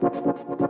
de tu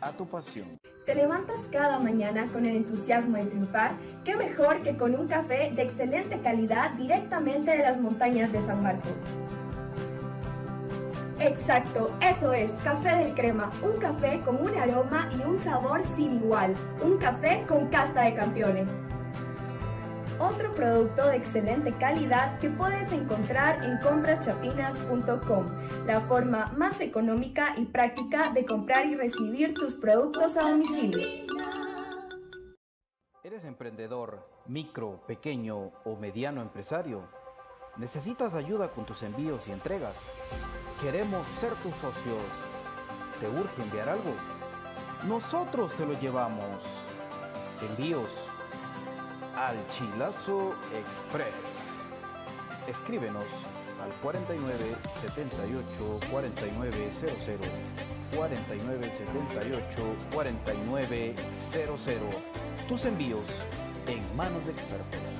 a tu pasión. ¿Te levantas cada mañana con el entusiasmo de triunfar? ¿Qué mejor que con un café de excelente calidad directamente de las montañas de San Marcos? Exacto, eso es, café del crema, un café con un aroma y un sabor sin igual, un café con casta de campeones otro producto de excelente calidad que puedes encontrar en compraschapinas.com, la forma más económica y práctica de comprar y recibir tus productos a domicilio. ¿Eres emprendedor, micro, pequeño o mediano empresario? ¿Necesitas ayuda con tus envíos y entregas? Queremos ser tus socios. ¿Te urge enviar algo? Nosotros te lo llevamos. Envíos al Chilazo Express. Escríbenos al 49 78 49 00 49 78 49 00. Tus envíos en manos de expertos.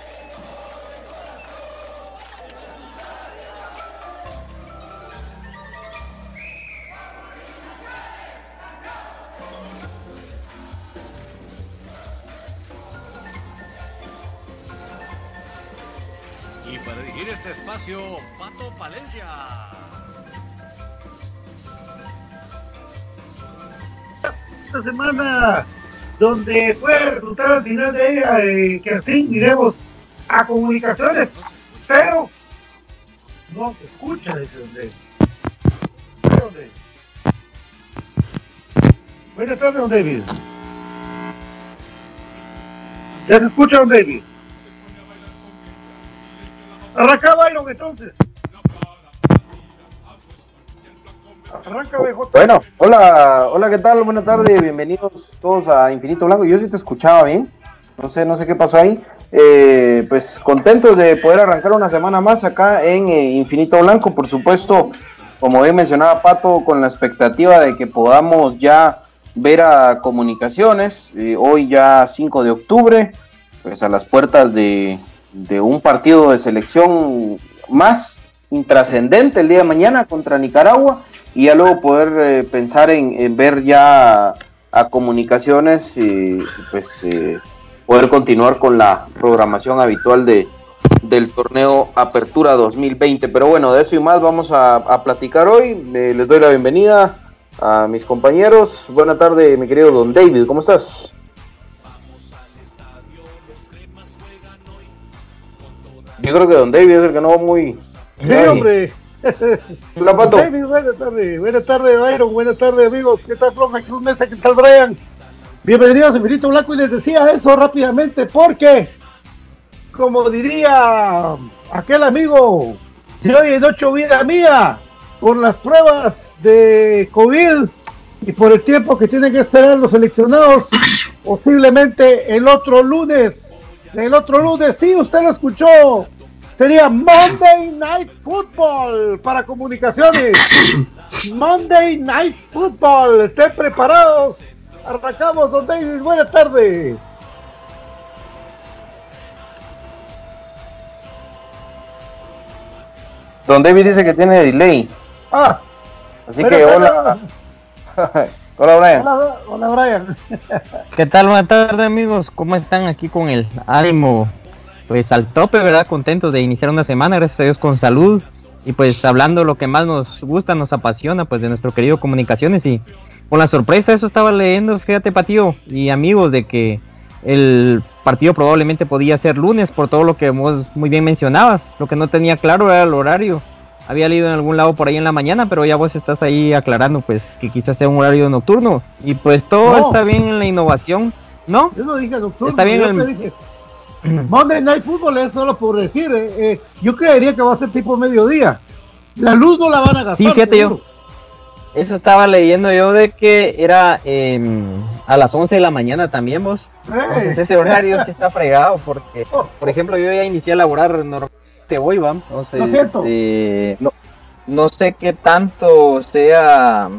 Palencia. Esta semana donde puede resultar al final de ella eh, que al fin iremos a comunicaciones, pero no se escucha donde. ¿Dónde? Buenas tardes, don David. ¿Ya se escucha, don David? Arranca Byron entonces. Bueno, hola, hola, ¿qué tal? Buenas tardes, bienvenidos todos a Infinito Blanco. Yo sí te escuchaba bien, no sé, no sé qué pasó ahí, eh, pues contentos de poder arrancar una semana más acá en eh, Infinito Blanco, por supuesto, como bien mencionaba Pato, con la expectativa de que podamos ya ver a comunicaciones, eh, hoy ya 5 de octubre, pues a las puertas de, de un partido de selección más intrascendente el día de mañana contra Nicaragua y ya luego poder pensar en, en, ver ya a comunicaciones y pues poder continuar con la programación habitual de, del torneo Apertura 2020. Pero bueno, de eso y más vamos a, platicar hoy. Eh, les doy la bienvenida a mis compañeros. Buena tarde, mi querido Don David, ¿cómo estás? Yo creo que Don David es el que no va muy... Sí, hombre. Hola, Pato. Buenas tardes. Buenas tardes, Byron. Buenas tardes, amigos. ¿Qué tal, profe Cruz Mesa? ¿Qué tal, Brian? Bienvenidos a Infinito Blanco y les decía eso rápidamente porque, como diría aquel amigo de hoy en ocho vida mía, por las pruebas de COVID y por el tiempo que tienen que esperar los seleccionados, posiblemente el otro lunes, el otro lunes, sí, usted lo escuchó, sería Monday Night Football para comunicaciones. Monday Night Football, estén preparados Arrancamos, don David, buenas tardes. Don David dice que tiene delay. Ah. Así que hola. hola Brian. Hola, Brian. ¿Qué tal? Buenas tardes amigos. ¿Cómo están aquí con el ánimo? Pues al tope, ¿verdad? Contentos de iniciar una semana, gracias a Dios con salud. Y pues hablando lo que más nos gusta, nos apasiona, pues de nuestro querido Comunicaciones y con la sorpresa, eso estaba leyendo, fíjate, Patío y amigos, de que el partido probablemente podía ser lunes por todo lo que vos muy bien mencionabas. Lo que no tenía claro era el horario. Había leído en algún lado por ahí en la mañana, pero ya vos estás ahí aclarando pues que quizás sea un horario nocturno. Y pues todo está bien en la innovación, ¿no? Yo no dije nocturno. Está bien el... dije. Monday Night Football es solo por decir. Eh, eh, yo creería que va a ser tipo mediodía. La luz no la van a gastar. Sí, fíjate yo. Eso estaba leyendo yo de que era em, a las 11 de la mañana también vos. Entonces ese horario sí está fregado porque, por ejemplo, yo ya inicié a laborar normalmente hoy, vamos. Entonces, no, no sé qué tanto sea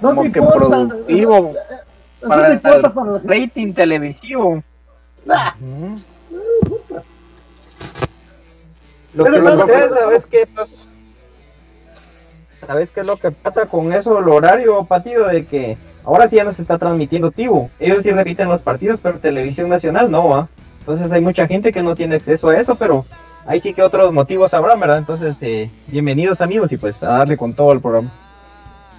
como que productivo para, el rating televisivo. Lo que sucede, ¿sabes qué? ¿Sabes qué es lo que pasa con eso, el horario, Patido? De que ahora sí ya no se está transmitiendo Tivo. Ellos sí repiten los partidos, pero Televisión Nacional no, ¿va? Entonces hay mucha gente que no tiene acceso a eso, pero ahí sí que otros motivos habrá, ¿verdad? Entonces, eh, bienvenidos amigos y pues a darle con todo el programa.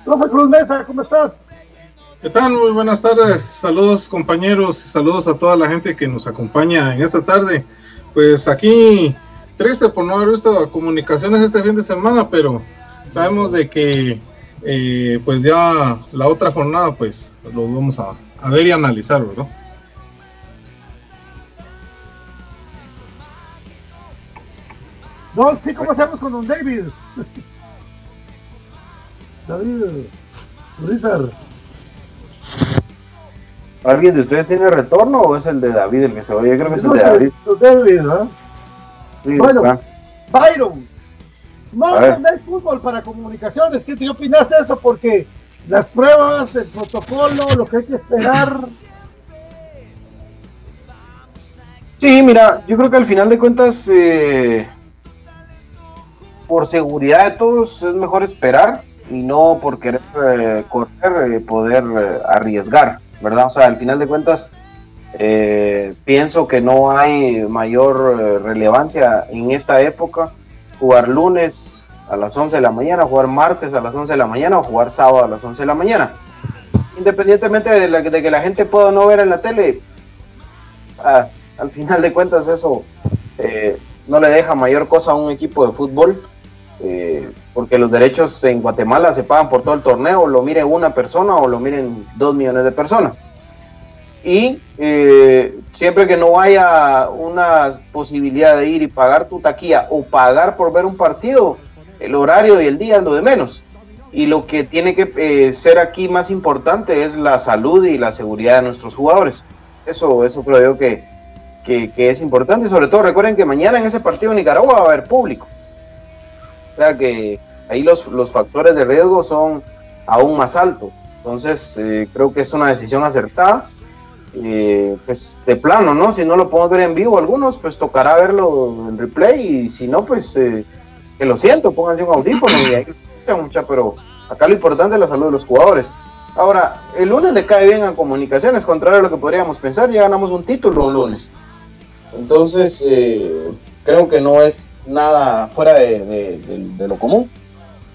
Profe Cruz Mesa, ¿cómo estás? ¿Qué tal? Muy buenas tardes. Saludos compañeros y saludos a toda la gente que nos acompaña en esta tarde. Pues aquí triste por no haber visto comunicaciones este fin de semana, pero sabemos de que eh, pues ya la otra jornada pues lo vamos a, ver y analizar, ¿verdad? No, sí, ¿cómo hacemos con don David? David, Richard. ¿Alguien de ustedes tiene retorno o es el de David el que se va? Yo creo que es el de David. David, ¿no? Sí, bueno, Byron, no no hay fútbol para comunicaciones. ¿Qué te opinas de eso? Porque las pruebas, el protocolo, lo que hay que esperar. Sí, mira, yo creo que al final de cuentas, eh, por seguridad de todos, es mejor esperar y no por querer eh, correr, eh, poder arriesgar, ¿verdad? O sea, al final de cuentas, pienso que no hay mayor relevancia en esta época jugar lunes a las 11 de la mañana, jugar martes a las 11 de la mañana o jugar sábado a las 11 de la mañana. Independientemente de, la, de que la gente pueda no ver en la tele, ah, al final de cuentas eso eh, no le deja mayor cosa a un equipo de fútbol, eh, porque los derechos en Guatemala se pagan por todo el torneo, lo mire una persona o lo miren dos millones de personas y eh, siempre que no haya una posibilidad de ir y pagar tu taquilla o pagar por ver un partido, el horario y el día es lo de menos. Y lo que tiene que eh, ser aquí más importante es la salud y la seguridad de nuestros jugadores. Eso, eso creo yo que, que, es importante. Y sobre todo recuerden que mañana en ese partido en Nicaragua va a haber público. O sea que ahí los, los factores de riesgo son aún más altos. Entonces, eh, creo que es una decisión acertada. Eh, pues de plano, ¿no? Si no lo podemos ver en vivo algunos, pues tocará verlo en replay y si no, pues eh, que lo siento, pónganse un audífono y escuchar mucha, pero acá lo importante es la salud de los jugadores. Ahora, el lunes le cae bien a comunicaciones, contrario a lo que podríamos pensar, ya ganamos un título un lunes. Entonces, eh, creo que no es nada fuera de, de- de- de lo común.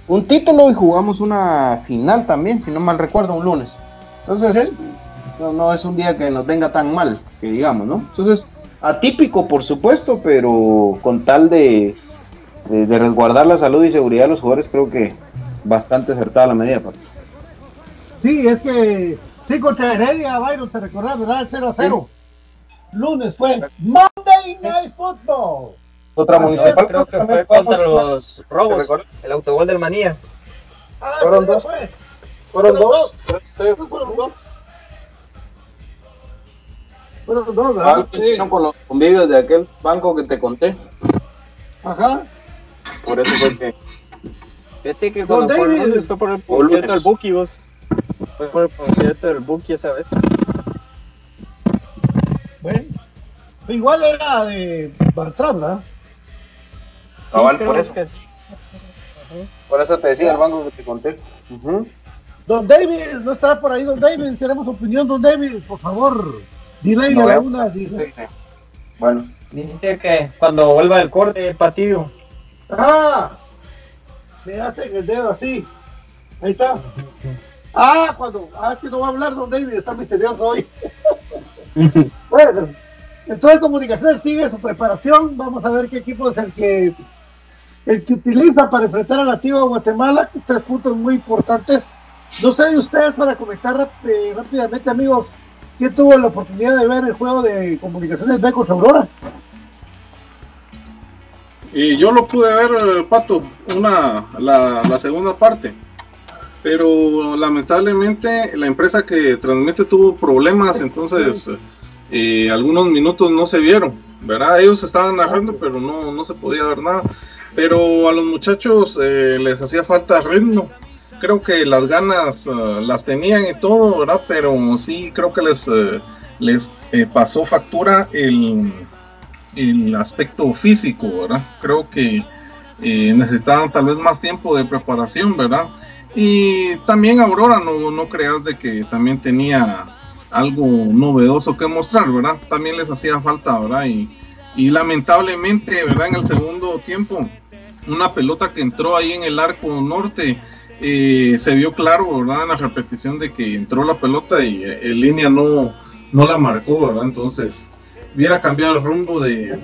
Un título y jugamos una final también, si no mal recuerdo, un lunes. Entonces, no, no es un día que nos venga tan mal, que digamos, ¿no? Entonces, atípico, por supuesto, pero con tal de, de, de resguardar la salud y seguridad de los jugadores, creo que bastante acertada la medida, Pato. Sí, es que sí, contra Heredia, Byron, te recordás, ¿verdad? El 0 a 0. Lunes fue Monday Night Football. Otra Así municipal, es, Creo que fue contra los robos, el autogol del Manía. Ah, Fueron sí, dos. fue. Fueron Fueron dos. Fueron dos. Dos, Ah, ¿verdad? Sí. coincidieron con los convivios de aquel banco que te conté. Ajá. Por eso fue que. Fíjate que cuando David. fue por el concierto del Buki, vos. Fue por el concierto del Buki esa vez. Bueno. Igual era de Bartram, ¿verdad? Cabal, creo por eso. que- Por eso te decía el banco que te conté. Ujú. Don David, no estará por ahí, Don David. Queremos opinión, Don David, por favor. Dile No a veo. una. dile. Sí, sí. Bueno, Dice que cuando vuelva el corte del partido. Ah, me hacen el dedo así. Ahí está. Ah, cuando. Ah, es que no va a hablar Don David, está misterioso hoy. bueno, entonces Comunicaciones sigue su preparación. Vamos a ver qué equipo es el que el que utiliza para enfrentar al nativo de Guatemala. Tres puntos muy importantes. No sé de ustedes para comentar eh, rápidamente, amigos. ¿Quién tuvo la oportunidad de ver el juego de Comunicaciones B contra Aurora? Y yo lo pude ver, eh, Pato, una, la, la segunda parte. Pero lamentablemente la empresa que transmite tuvo problemas, entonces eh, algunos minutos no se vieron, ¿verdad? Ellos estaban narrando, pero no, no se podía ver nada. Pero a los muchachos eh, les hacía falta ritmo. Creo que las ganas eh, las tenían y todo, ¿verdad? Pero sí creo que les, eh, les eh, pasó factura el, el aspecto físico, ¿verdad? Creo que eh, necesitaban tal vez más tiempo de preparación, ¿verdad? Y también Aurora, no, no creas de que también tenía algo novedoso que mostrar, ¿verdad? También les hacía falta, ¿verdad? Y, y lamentablemente, ¿verdad? En el segundo tiempo, una pelota que entró ahí en el arco norte, eh, se vio claro, ¿verdad? En la repetición de que entró la pelota y eh, en línea no, no la marcó, ¿verdad? Entonces, hubiera cambiado el rumbo de,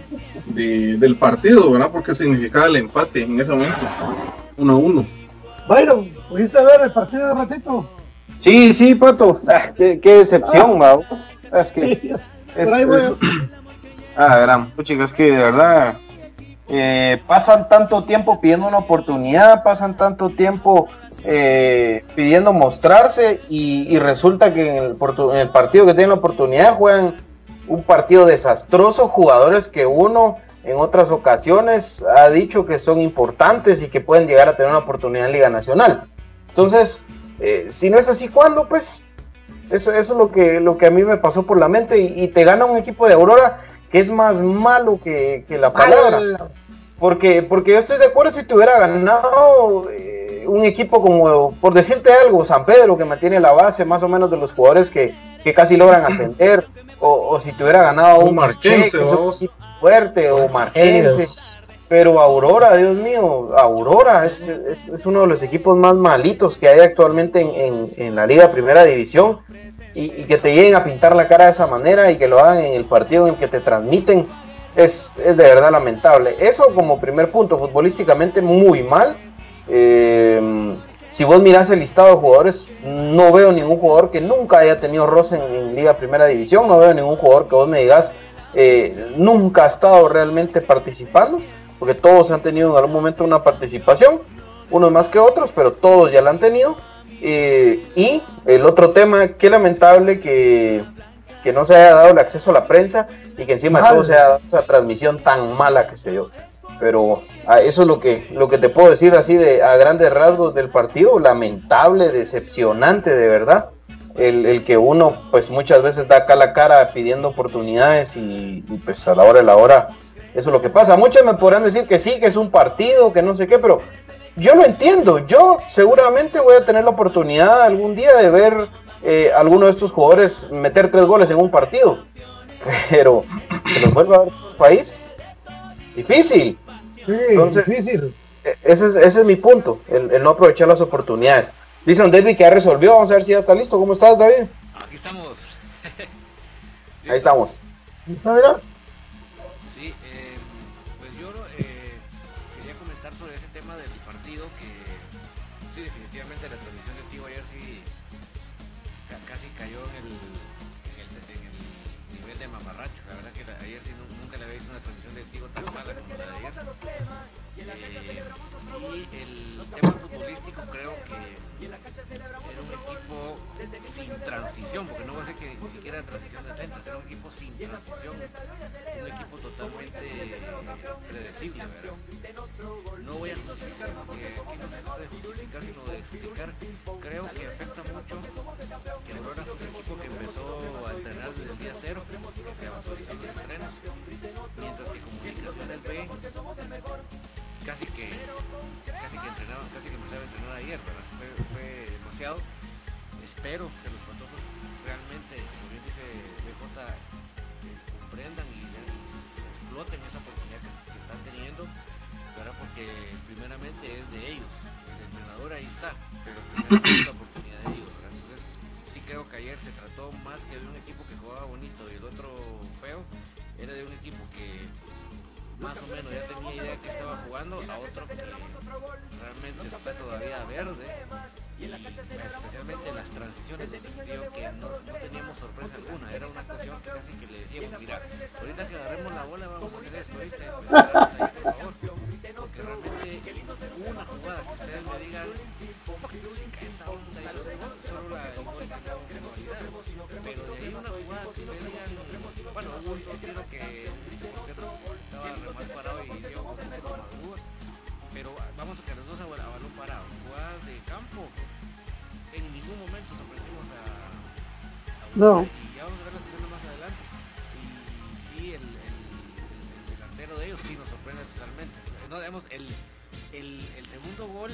de- del partido, ¿verdad? Porque significaba el empate en ese momento, 1 a 1. Byron, ¿pudiste ver el partido de ratito? Sí, sí, Pato. Ah, qué, qué decepción, vamos. Es que. Sí, es- es- Ah, gran. Puchica, es que de verdad. Eh, pasan tanto tiempo pidiendo una oportunidad, pasan tanto tiempo eh, pidiendo mostrarse y, resulta que en el, en el partido que tienen la oportunidad juegan un partido desastroso, jugadores que uno en otras ocasiones ha dicho que son importantes y que pueden llegar a tener una oportunidad en Liga Nacional. Entonces, eh, si no es así, ¿cuándo? Pues eso, es lo que, a mí me pasó por la mente y te gana un equipo de Aurora que es más malo que, que la palabra. Porque, porque yo estoy de acuerdo si te hubiera ganado eh, un equipo como, por decirte algo, San Pedro, que mantiene la base más o menos de los jugadores que, que casi logran ascender, o, o si te hubiera ganado Un un Marquense, Che, equipo fuerte, o Marquense. Pero Aurora, Dios mío, Aurora es, es- es uno de los equipos más malitos que hay actualmente en, en- en la Liga Primera División. Y, y que te lleguen a pintar la cara de esa manera y que lo hagan en el partido en el que te transmiten, es, es de verdad lamentable. Eso como primer punto, futbolísticamente muy mal. Eh, si vos mirás el listado de jugadores, no veo ningún jugador que nunca haya tenido roce en, en Liga Primera División, no veo ningún jugador que vos me digas eh, nunca ha estado realmente participando, porque todos han tenido en algún momento una participación, unos más que otros, pero todos ya la han tenido. Eh, y el otro tema, qué lamentable que, que no se haya dado el acceso a la prensa y que encima de todo se haya dado esa transmisión tan mala que se dio. Pero ah, eso es lo que, lo que te puedo decir así de a grandes rasgos del partido, lamentable, decepcionante de verdad. El, el que uno pues muchas veces da acá la cara pidiendo oportunidades y, y, pues a la hora de la hora eso es lo que pasa. Muchos me podrán decir que sí, que es un partido, que no sé qué, pero yo lo entiendo. Yo seguramente voy a tener la oportunidad algún día de ver eh, alguno de estos jugadores meter tres goles en un partido. Pero que los vuelva a ver en un país, difícil. Sí, Entonces, difícil. e- Ese es, ese es mi punto, el, el no aprovechar las oportunidades. Dice Don David que ya resolvió, vamos a ver si ya está listo. ¿Cómo estás, David? Aquí estamos. Ahí estamos. ¿Está bien? Ese tema del partido que sí, definitivamente la transmisión de Tigo ayer sí ca- casi cayó en el, en el, en el nivel de mamarracho. La verdad que la- ayer sí nu- nunca le había visto una transmisión de Tigo tan mala como la de ayer. Y el tema futbolístico creo que era un equipo sin transición, porque no va a ser que ni siquiera transición de centro, era un equipo sin transición, un equipo totalmente predecible, ¿verdad? No voy a justificar, porque no se trata de justificar, sino de explicar. Creo que afecta mucho que Aurora fue un equipo que empezó a entrenar desde el día cero, que se autorizó los entrenos, mientras que Comunicaciones B casi que casi que entrenaba, casi que empezaba a entrenar ayer, ¿verdad? Fue, demasiado. Espero que los patojos realmente, como bien dice BJ, eh, comprendan y, exploten esa oportunidad que, están teniendo, ¿verdad? Porque primeramente es de ellos, el entrenador ahí está, pero primeramente es la oportunidad de ellos. Entonces, sí creo que ayer se trató más que de un equipo que jugaba bonito y el otro feo, era de un equipo que más o menos ya tenía idea que estaba jugando, a otro que realmente está todavía verde, y especialmente en las transiciones donde vio que no, no teníamos sorpresa alguna, era una cuestión que casi que le decíamos, mira, ahorita que agarremos la bola vamos a hacer esto, ¿viste? Ahí, por favor, No. Y ya vamos a ver la segunda más adelante, y sí, el, el, el- el delantero de ellos sí nos sorprende totalmente, no, digamos, el, el, el segundo gol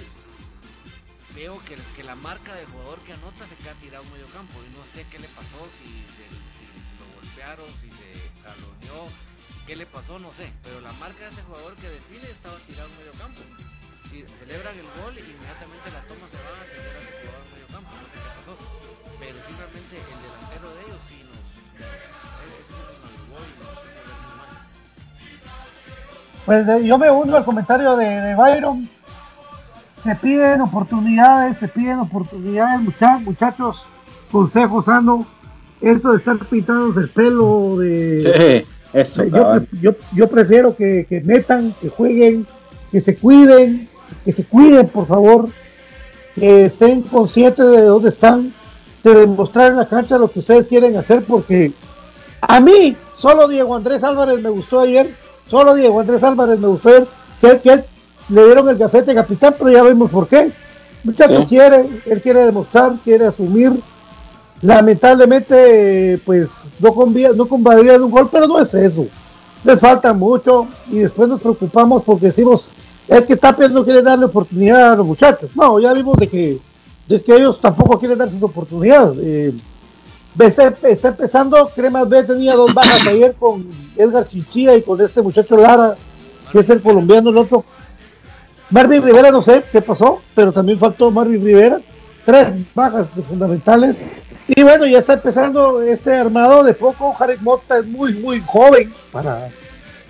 veo que, que la marca del jugador que anota se queda tirado en medio campo y no sé qué le pasó, si, se- si lo golpearon, si se jaloneó, qué le pasó, no sé, pero la marca de ese jugador que define estaba tirado medio campo. Y celebran el gol inmediatamente la toma se va a campo, el delantero de ellos sí nos. Pues de- yo me uno al comentario de, de Byron. Se piden oportunidades, se piden oportunidades, mucha- muchachos. Consejo sano. Eso de estar pintándose el pelo, de. eso, yo, yo, yo prefiero que, que metan, que jueguen, que se cuiden, que se cuiden, por favor. Que estén conscientes de dónde están, de demostrar en la cancha lo que ustedes quieren hacer, porque a mí, solo Diego Andrés Álvarez me gustó ayer, solo Diego Andrés Álvarez me gustó ayer, que, le dieron el gafete capitán, pero ya vemos por qué. Muchacho Sí. quiere, él quiere demostrar, quiere asumir. Lamentablemente, pues no convía, no convalidaría un gol, pero no es eso. Les falta mucho y después nos preocupamos porque decimos, es que Tapia no quiere darle oportunidad a los muchachos. No, ya vimos de que, de que ellos tampoco quieren darse esa oportunidad. Eh, está, está empezando, Cremas B tenía dos bajas ayer con Edgar Chinchilla y con este muchacho Lara, que es el colombiano, el otro. Marvin Rivera, no sé qué pasó, pero también faltó Marvin Rivera. Tres bajas fundamentales. Y bueno, ya está empezando este armado de poco. Jarek Mota es muy, muy joven para,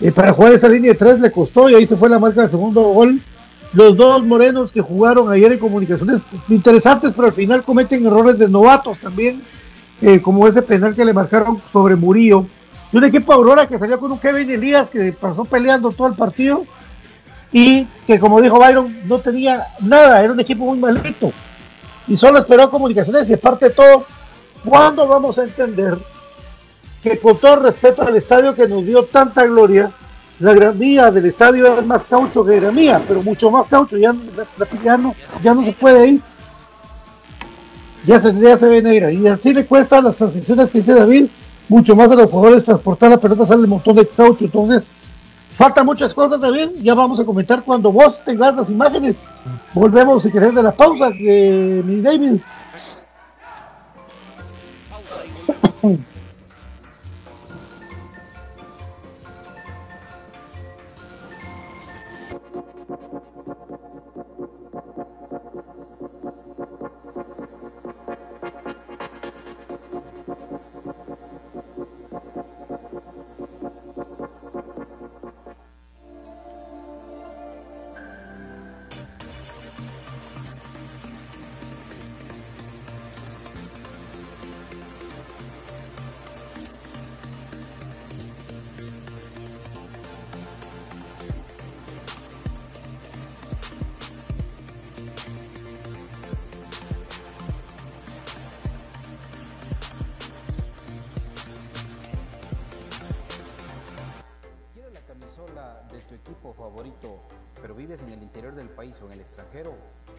eh, para jugar esa línea de tres, le costó y ahí se fue la marca del segundo gol. Los dos morenos que jugaron ayer en comunicaciones interesantes, pero al final cometen errores de novatos también, eh, como ese penal que le marcaron sobre Murillo. Y un equipo Aurora que salió con un Kevin Elías que pasó peleando todo el partido y que, como dijo Byron, no tenía nada, era un equipo muy malito. Y solo esperó comunicaciones y aparte de todo, ¿cuándo vamos a entender que con todo respeto al estadio que nos dio tanta gloria, la granía del estadio es más caucho que la mía, pero mucho más caucho, ya, ya, no, ya no se puede ir. Ya se, ya se ve negra. Y así le cuesta las transiciones que dice David, mucho más a los jugadores transportar la pelota, sale un montón de caucho. Entonces, falta muchas cosas, David. Ya vamos a comentar cuando vos tengas las imágenes. Volvemos, si querés, de la pausa, que mi David.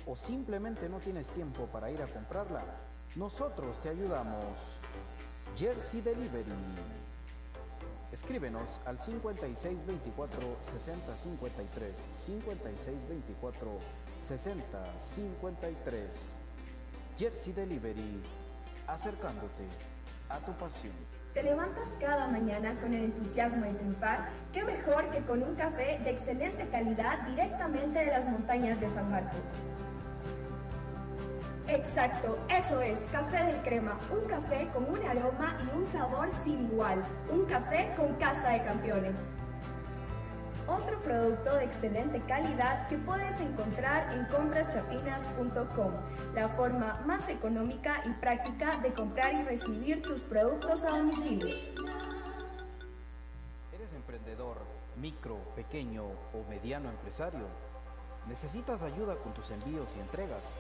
o simplemente no tienes tiempo para ir a comprarla, nosotros te ayudamos. Jersey Delivery. Escríbenos al 5624 6053 5624 6053. Jersey Delivery, acercándote a tu pasión. ¿Te levantas cada mañana con el entusiasmo de triunfar? ¿Qué mejor que con un café de excelente calidad directamente de las montañas de San Marcos? Exacto, eso es, café del crema, un café con un aroma y un sabor sin igual, un café con casta de campeones. Otro producto de excelente calidad que puedes encontrar en compraschapinas.com, la forma más económica y práctica de comprar y recibir tus productos a domicilio. ¿Eres emprendedor, micro, pequeño o mediano empresario? ¿Necesitas ayuda con tus envíos y entregas?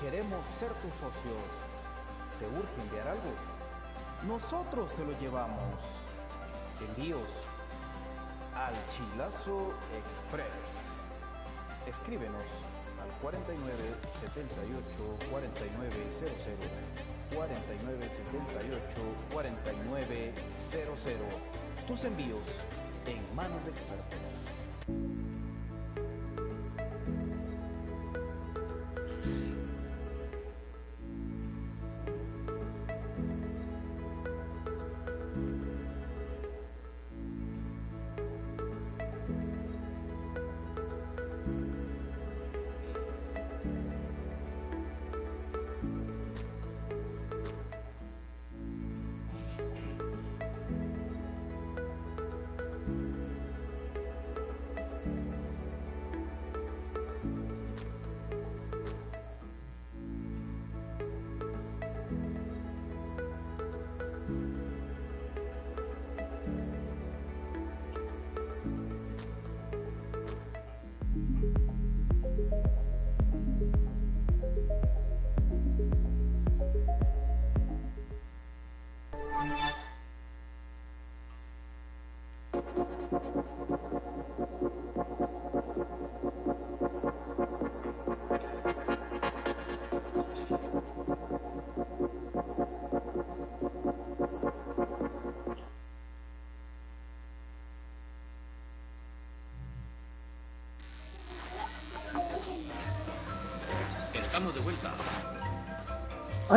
Queremos ser tus socios. ¿Te urge enviar algo? Nosotros te lo llevamos. Envíos al Chilazo Express. Escríbenos al 49 78 4900 49 78 4900 Tus envíos en manos de expertos.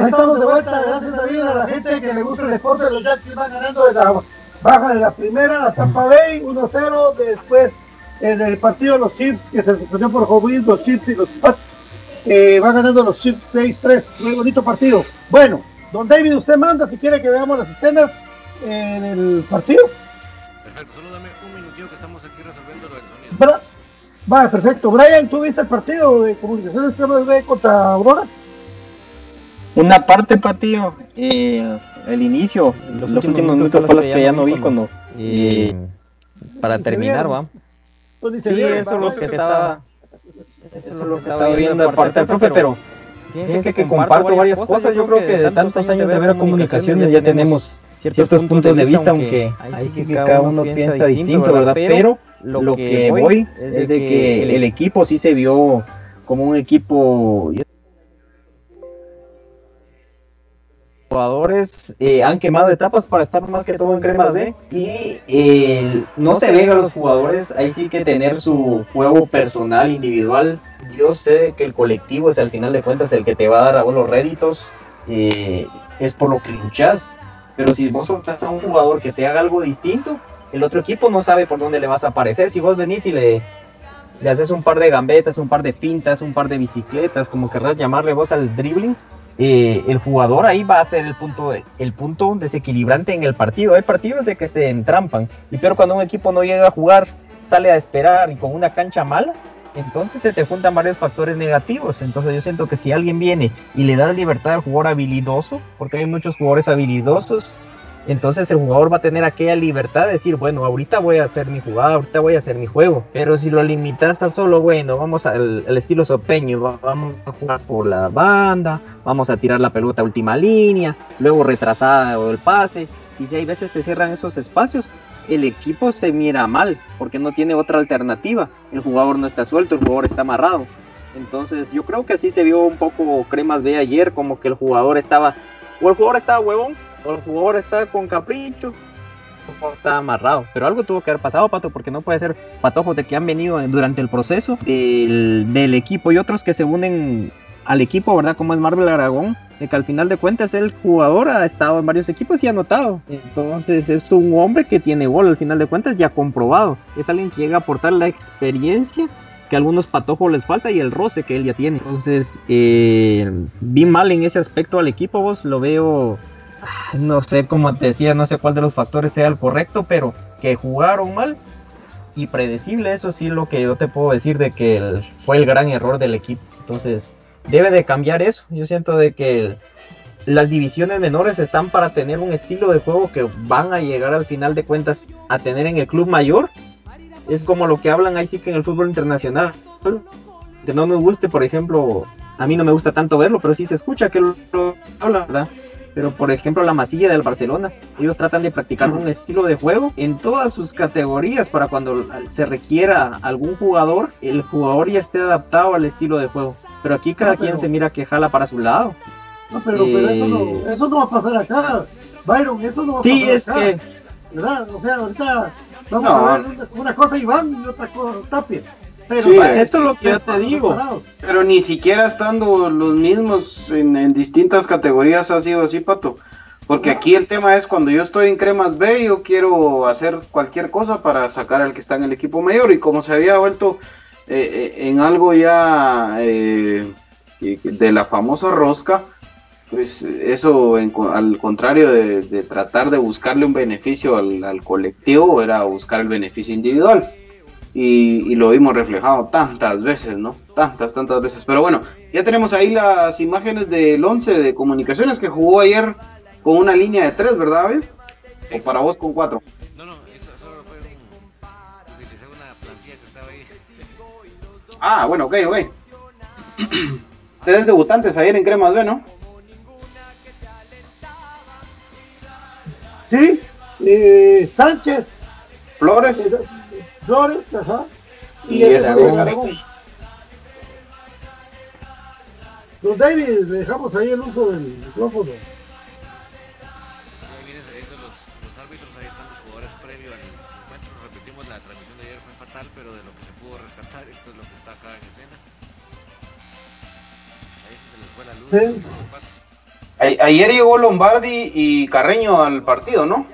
Ahí estamos de vuelta, gracias David a la gente que le gusta el deporte. Los Yankees van ganando de la baja de la primera, la Tampa Bay 1-0. Después en el partido los Chiefs, que se suspendió por Howard, los Chiefs y los Pats eh, van ganando los Chiefs 6-3. Muy bonito partido. Bueno, don David, usted manda si quiere que veamos las escenas en el partido. Perfecto, solo dame un minutito que estamos aquí resolviendo lo del sonido. Va, perfecto. Brian, ¿tú viste el partido de comunicaciones de contra Aurora? Una parte, Patillo. Eh, el inicio, los, últimos, minutos fue las que ya no vi cuando. Eh, para terminar, va. Pues sí, eso es lo que estaba. Eso es lo que estaba viendo de parte del profe, pero. Fíjense que comparto varias cosas. Yo creo que de tantos años de ver comunicaciones ya tenemos ciertos puntos de vista, aunque ahí sí que cada uno piensa distinto, ¿verdad? Pero lo que voy es de que el equipo sí se vio como un equipo jugadores eh, han quemado etapas para estar más que todo en crema B y eh, no se ven a los jugadores ahí sí que tener su juego personal individual. Yo sé que el colectivo es al final de cuentas el que te va a dar a vos los réditos eh, es por lo que luchas pero si vos soltás a un jugador que te haga algo distinto el otro equipo no sabe por dónde le vas a aparecer. Si vos venís y le le haces un par de gambetas, un par de pintas, un par de bicicletas, como querrás llamarle vos al dribbling, eh, el jugador ahí va a ser el punto, el punto desequilibrante en el partido. Hay partidos de que se entrampan, y pero cuando un equipo no llega a jugar, sale a esperar y con una cancha mala, entonces se te juntan varios factores negativos. Entonces yo siento que si alguien viene y le da libertad al jugador habilidoso, porque hay muchos jugadores habilidosos, entonces el jugador va a tener aquella libertad de decir, bueno, ahorita voy a hacer mi jugada, ahorita voy a hacer mi juego. Pero si lo limitas a solo, bueno, vamos al, estilo sopeño, vamos a jugar por la banda, vamos a tirar la pelota a última línea, luego retrasada o el pase. Y si hay veces te cierran esos espacios, el equipo se mira mal porque no tiene otra alternativa. El jugador no está suelto, el jugador está amarrado. Entonces yo creo que así se vio un poco cremas de ayer, como que el jugador estaba, o el jugador estaba huevón, el jugador está con capricho, está amarrado. Pero algo tuvo que haber pasado, Pato, porque no puede ser patojos de que han venido durante el proceso del, equipo y otros que se unen al equipo, ¿verdad? Como es Marvel Aragón, de que al final de cuentas el jugador ha estado en varios equipos y ha notado. Entonces es un hombre que tiene gol, al final de cuentas ya comprobado. Es alguien que llega a aportar la experiencia que a algunos patojos les falta y el roce que él ya tiene. Entonces, eh, vi mal en ese aspecto al equipo, vos lo veo no sé, como te decía, no sé cuál de los factores sea el correcto, pero que jugaron mal y predecible, eso sí lo que yo te puedo decir de que fue el gran error del equipo. Entonces, debe de cambiar eso. Yo siento de que las divisiones menores están para tener un estilo de juego que van a llegar al final de cuentas a tener en el club mayor. Es como lo que hablan ahí sí que en el fútbol internacional. Que no nos guste, por ejemplo, a mí no me gusta tanto verlo, pero sí se escucha que lo, lo hablan, ¿verdad? Pero por ejemplo la masilla del Barcelona, ellos tratan de practicar un estilo de juego en todas sus categorías para cuando se requiera algún jugador, el jugador ya esté adaptado al estilo de juego. Pero aquí cada quien se mira que jala para su lado. No, pero, eso, no, eh, eso no va a pasar acá. Byron, eso no va a sí, pasar es que... ¿Verdad? O sea, ahorita vamos a ver una, una cosa Iván y otra cosa Tapia. Pero sí, esto es lo que yo te digo. Pero ni siquiera estando los mismos en, distintas categorías ha sido así, Pato. Porque aquí el tema es cuando yo estoy en Cremas B, yo quiero hacer cualquier cosa para sacar al que está en el equipo mayor. Y como se había vuelto eh, eh, en algo ya eh, de la famosa rosca, pues eso al contrario de, tratar de buscarle un beneficio al colectivo, era buscar el beneficio individual y, lo vimos reflejado tantas veces, ¿no? Tantas, tantas veces. Pero bueno, ya tenemos ahí las imágenes del 11 de comunicaciones que jugó ayer con una línea de 3, ¿verdad, David? ¿O para vos con 4? No, no, eso solo fue un... Una plantilla que estaba ahí. Ah, bueno, ok, ok. Tres debutantes ayer en Cremas B, ¿no? Sí, eh, Sánchez. Flores. Eh, Flores, ajá. Y, y Aragón. Don David, dejamos ahí el uso del micrófono. Los árbitros ahí están los jugadores previo al encuentro. Repetimos, la transmisión de ayer fue fatal, pero de lo que se pudo rescatar, esto es lo que está acá en escena. Ahí se les fue la luz. Sí. Ayer llegó Lombardi y Carreño al partido, ¿no?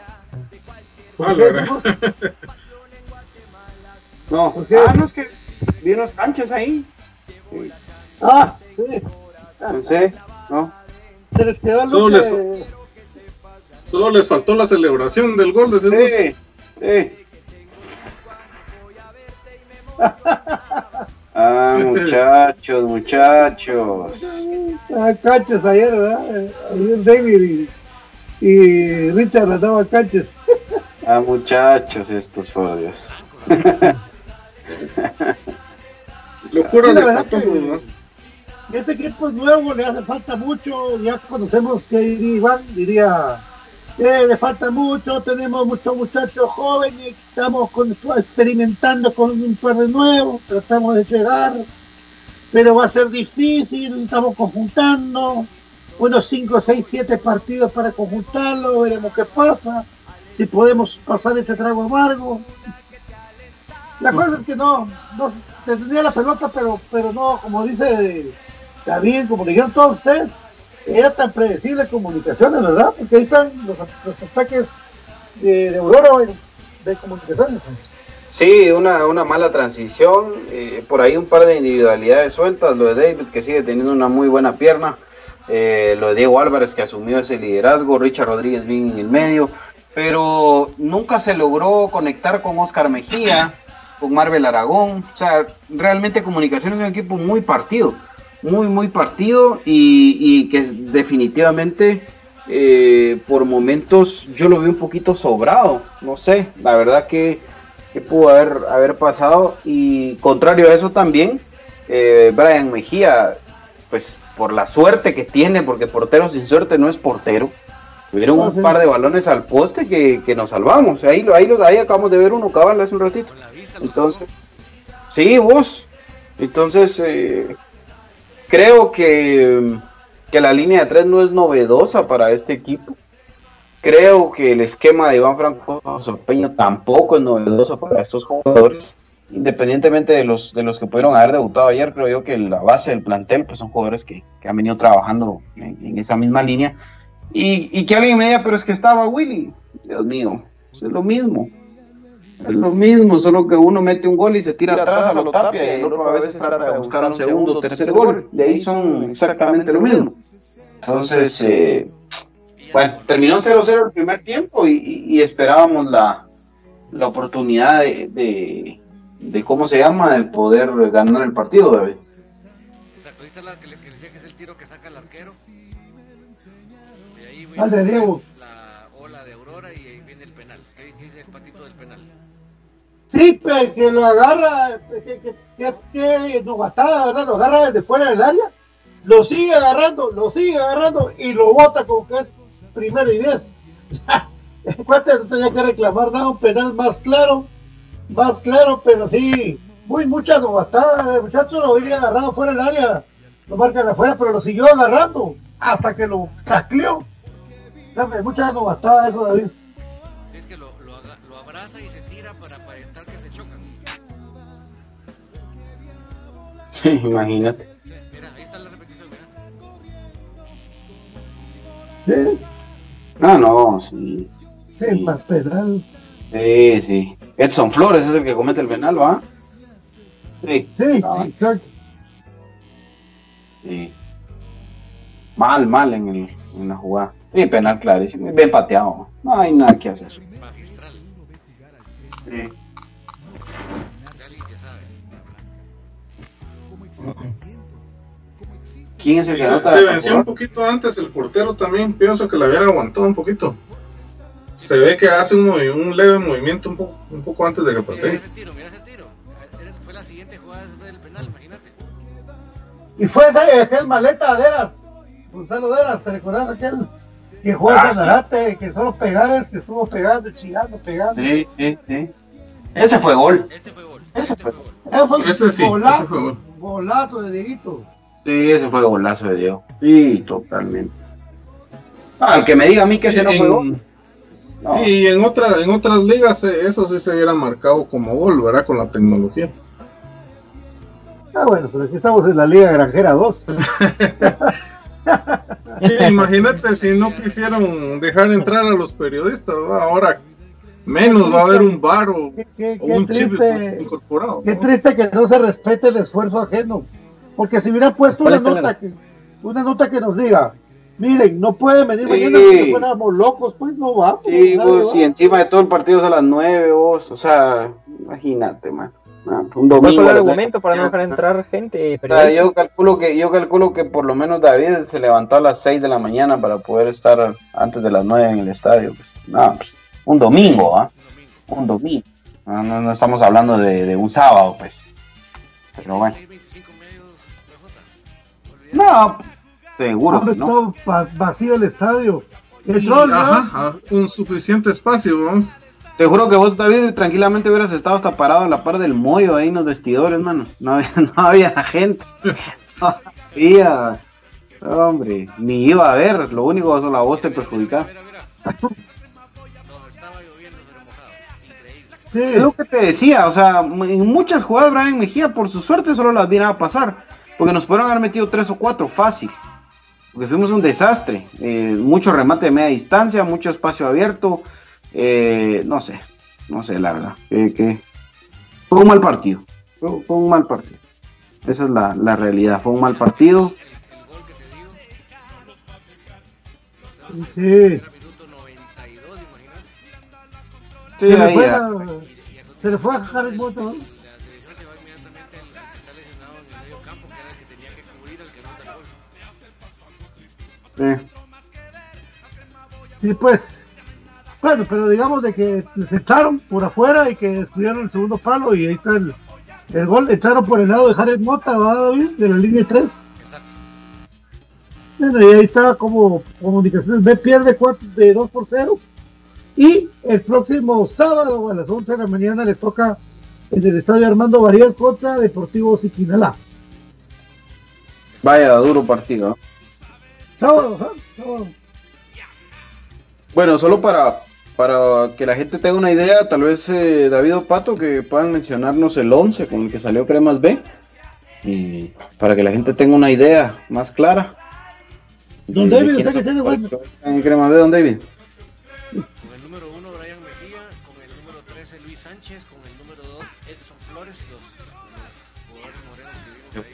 No, ah, no es que vi unos canchas ahí. Ah, sí. No sé, no. Se les quedó solo, les, solo les faltó la celebración del gol de Sí, sí. ah, muchachos, muchachos. Ah, canchas ayer, ¿verdad? Ayer David y, y Richard andaban canchas. ah, muchachos, estos por Locura de verdad que, este equipo es nuevo, le hace falta mucho, ya conocemos que Iván diría, eh, le falta mucho, tenemos muchos muchachos jóvenes, estamos con, experimentando con un par de nuevos, tratamos de llegar, pero va a ser difícil, estamos conjuntando, unos 5, 6, 7 partidos para conjuntarlo, veremos qué pasa, si podemos pasar este trago amargo. La cosa es que no, no tendría la pelota, pero, pero no, como dice David, como le dijeron todos ustedes, era tan predecible comunicaciones, ¿verdad? Porque ahí están los, ataques de, de Aurora de, comunicaciones. Sí, una, una mala transición, eh, por ahí un par de individualidades sueltas, lo de David que sigue teniendo una muy buena pierna, eh, lo de Diego Álvarez que asumió ese liderazgo, Richard Rodríguez bien en el medio, pero nunca se logró conectar con Oscar Mejía, con Marvel Aragón. O sea, realmente Comunicaciones es un equipo muy partido, muy, muy partido y, que definitivamente eh, por momentos yo lo vi un poquito sobrado. No sé, la verdad que, pudo haber, haber pasado. Y contrario a eso también, eh, Brian Mejía, pues por la suerte que tiene, porque portero sin suerte no es portero. Tuvieron un par de balones al poste que, nos salvamos. Ahí, ahí, ahí acabamos de ver uno cabal hace un ratito. Entonces, sí, vos. Entonces, eh, creo que, que la línea de tres no es novedosa para este equipo. Creo que el esquema de Iván Franco Sopeño tampoco es novedoso para estos jugadores. Independientemente de los, de los que pudieron haber debutado ayer, creo yo que la base del plantel pues son jugadores que, han venido trabajando en, esa misma línea. Y, y que alguien me diga, pero es que estaba Willy. Dios mío, es lo mismo. Es lo mismo, solo que uno mete un gol y se tira atrás a lo tapia y el otro a veces trata de buscar un segundo o tercer gol. De ahí son exactamente lo mismo. Entonces, eh, bueno, terminó 0-0 el primer tiempo y, esperábamos la, la oportunidad de, de, ¿cómo se llama?, de poder ganar el partido, David. la que le, que decía que es el tiro que saca el arquero? De ahí, Sale, Diego. Sí, que lo agarra, que, que, que, que ¿verdad? Lo agarra desde fuera del área, lo sigue agarrando, lo sigue agarrando y lo bota como que es primero y diez. El cuate no tenía que reclamar nada, un penal más claro, más claro, pero sí, muy mucha novatada. El muchacho lo había agarrado fuera del área, lo marcan afuera, pero lo siguió agarrando hasta que lo tacleó. Mucha novatada eso, David. Es que lo, lo abraza y se Sí, imagínate. Mira, ahí está la repetición, mira. ¿Sí? Ah, no, sí. Sí, más penal. Sí, sí. Edson Flores es el que comete el penal, ¿va? Sí. Sí, exacto. Sí. Mal, mal en, el, en la jugada. Sí, penal clarísimo. Bien pateado. No hay nada que hacer. Magistral. Sí. ¿Quién es el que Se, venció un poquito antes el portero también. Pienso que la hubiera aguantado un poquito. Se ve que hace un, un leve movimiento un poco, un poco antes de que patee. ese tiro, mira ese tiro. Fue la siguiente jugada del penal, imagínate. Y fue ese, aquel maleta de Eras. Gonzalo Deras, ¿te recordás aquel que juega ah, Zanarate, que son los pegares, que estuvo pegando, chingando, pegando? Sí, sí, sí. Ese fue gol. Este fue gol. Ese fue gol. Ese fue ese sí, golazo. Ese fue gol. Golazo de Dieguito. Sí, ese fue golazo de Diego. Sí, totalmente. Ah, el que me diga a mí que ese no fue gol. Sí, en, otra, en otras ligas eh, eso sí se hubiera marcado como gol, ¿verdad? Con la tecnología. Ah, bueno, pero aquí estamos en la Liga Granjera 2. imagínate si no quisieron dejar entrar a los periodistas, ahora menos va a haber un bar o, un triste, incorporado. Qué triste que no se respete el esfuerzo ajeno. Porque si hubiera puesto una nota, que, una nota que nos diga, miren, no puede venir mañana porque fuéramos locos, pues no vamos. Sí, pues, si encima de todo el partido es a las 9, vos, o sea, imagínate, man. Ah, un domingo. ¿Cuál el argumento para no dejar entrar gente? yo calculo que yo calculo que por lo menos David se levantó a las 6 de la mañana para poder estar antes de las 9 en el estadio. Pues, no, pues, un domingo, ¿ah? Un domingo. No, no, estamos hablando de, un sábado, pues. Pero bueno. No, seguro Hombre, que no. todo va- vacío el estadio. El troll, ¿no? ajá, ah, un suficiente espacio, vamos. Te juro que vos, David, tranquilamente hubieras estado hasta parado a la par del mollo ahí en los vestidores, mano. No había, no había gente. No había. Hombre, ni iba a ver. Lo único que la voz te perjudicaba. Sí. Es lo que te decía, o sea, en muchas jugadas Brian Mejía, por su suerte, solo las viene a pasar. Porque nos pudieron haber metido tres o cuatro fácil. Porque fuimos un desastre. Eh, mucho remate de media distancia, mucho espacio abierto. eh, no sé, no sé, la verdad. que- que fue un mal partido. Fue, fue un mal partido. Esa es la, la realidad. Fue un mal partido. Sí. Se le fue, la- se le fue a Jared gol. Sí. Y pues, bueno, pero digamos de que se echaron por afuera y que descuidaron el segundo palo y ahí está el, el gol. Entraron por el lado de Jared Mota, ¿va, David? De la línea 3. Exacto. Bueno, y ahí está como Comunicaciones B pierde 4 de 2 por 0. Y el próximo sábado a las 11 de la mañana le toca en el estadio Armando Varías contra Deportivo Siquinalá. Vaya duro partido. Sábado, ajá, sábado. Bueno, solo para, para que la gente tenga una idea, tal vez eh, David o Pato, que puedan mencionarnos el 11 con el que salió Cremas B. Y para que la gente tenga una idea más clara. Don David, usted que tiene en Cremas B, Don David.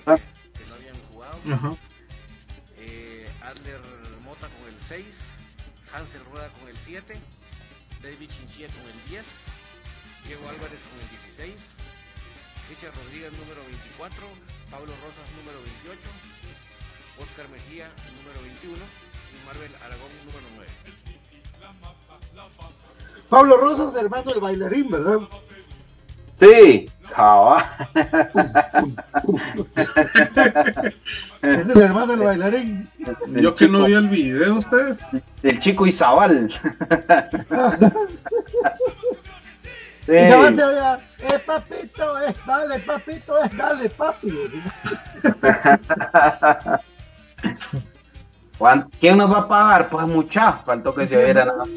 Que no habían jugado. Ajá. Eh, Adler Mota con el 6. Hansel Rueda con el 7. David Chinchilla con el 10. Diego Álvarez con el 16. Richard Rodríguez número 24. Pablo Rosas número 28. Oscar Mejía número 21. Y Marvel Aragón número 9. Pablo Rosas, hermano del bailarín, ¿verdad? Sí, cabal. Es el hermano del bailarín. Yo que no vi el video, ustedes. Del chico Izabal. Sí. Y más se oía, eh papito, es dale papito, es dale papi. ¿Quién nos va a pagar? Pues mucha. Faltó que se oyera nada. más.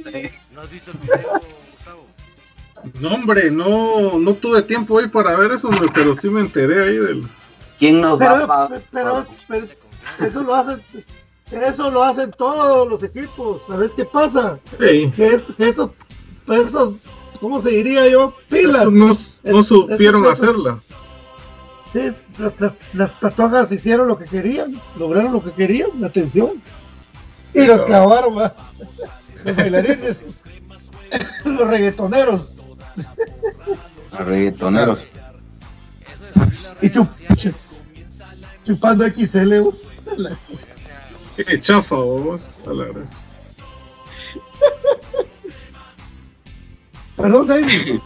¿No has visto el video? No, hombre, no, no tuve tiempo hoy para ver eso, pero sí me enteré ahí del. ¿Quién nos va a Pero, pagar? pero, pero eso lo hacen, eso lo hacen todos los equipos. ¿Sabes qué pasa? Que esto, que eso, eso, ¿cómo se diría yo? Pilas. no, no supieron Estos- hacerla. Sí, las, las, las patojas hicieron lo que querían, lograron lo que querían, la atención. Y los clavaron, va. Los bailarines, los reggaetoneros. Los reggaetoneros. Y chup, chup- chupando XL. vos. Qué chafa, vos. A la verdad. Perdón, David. o sea,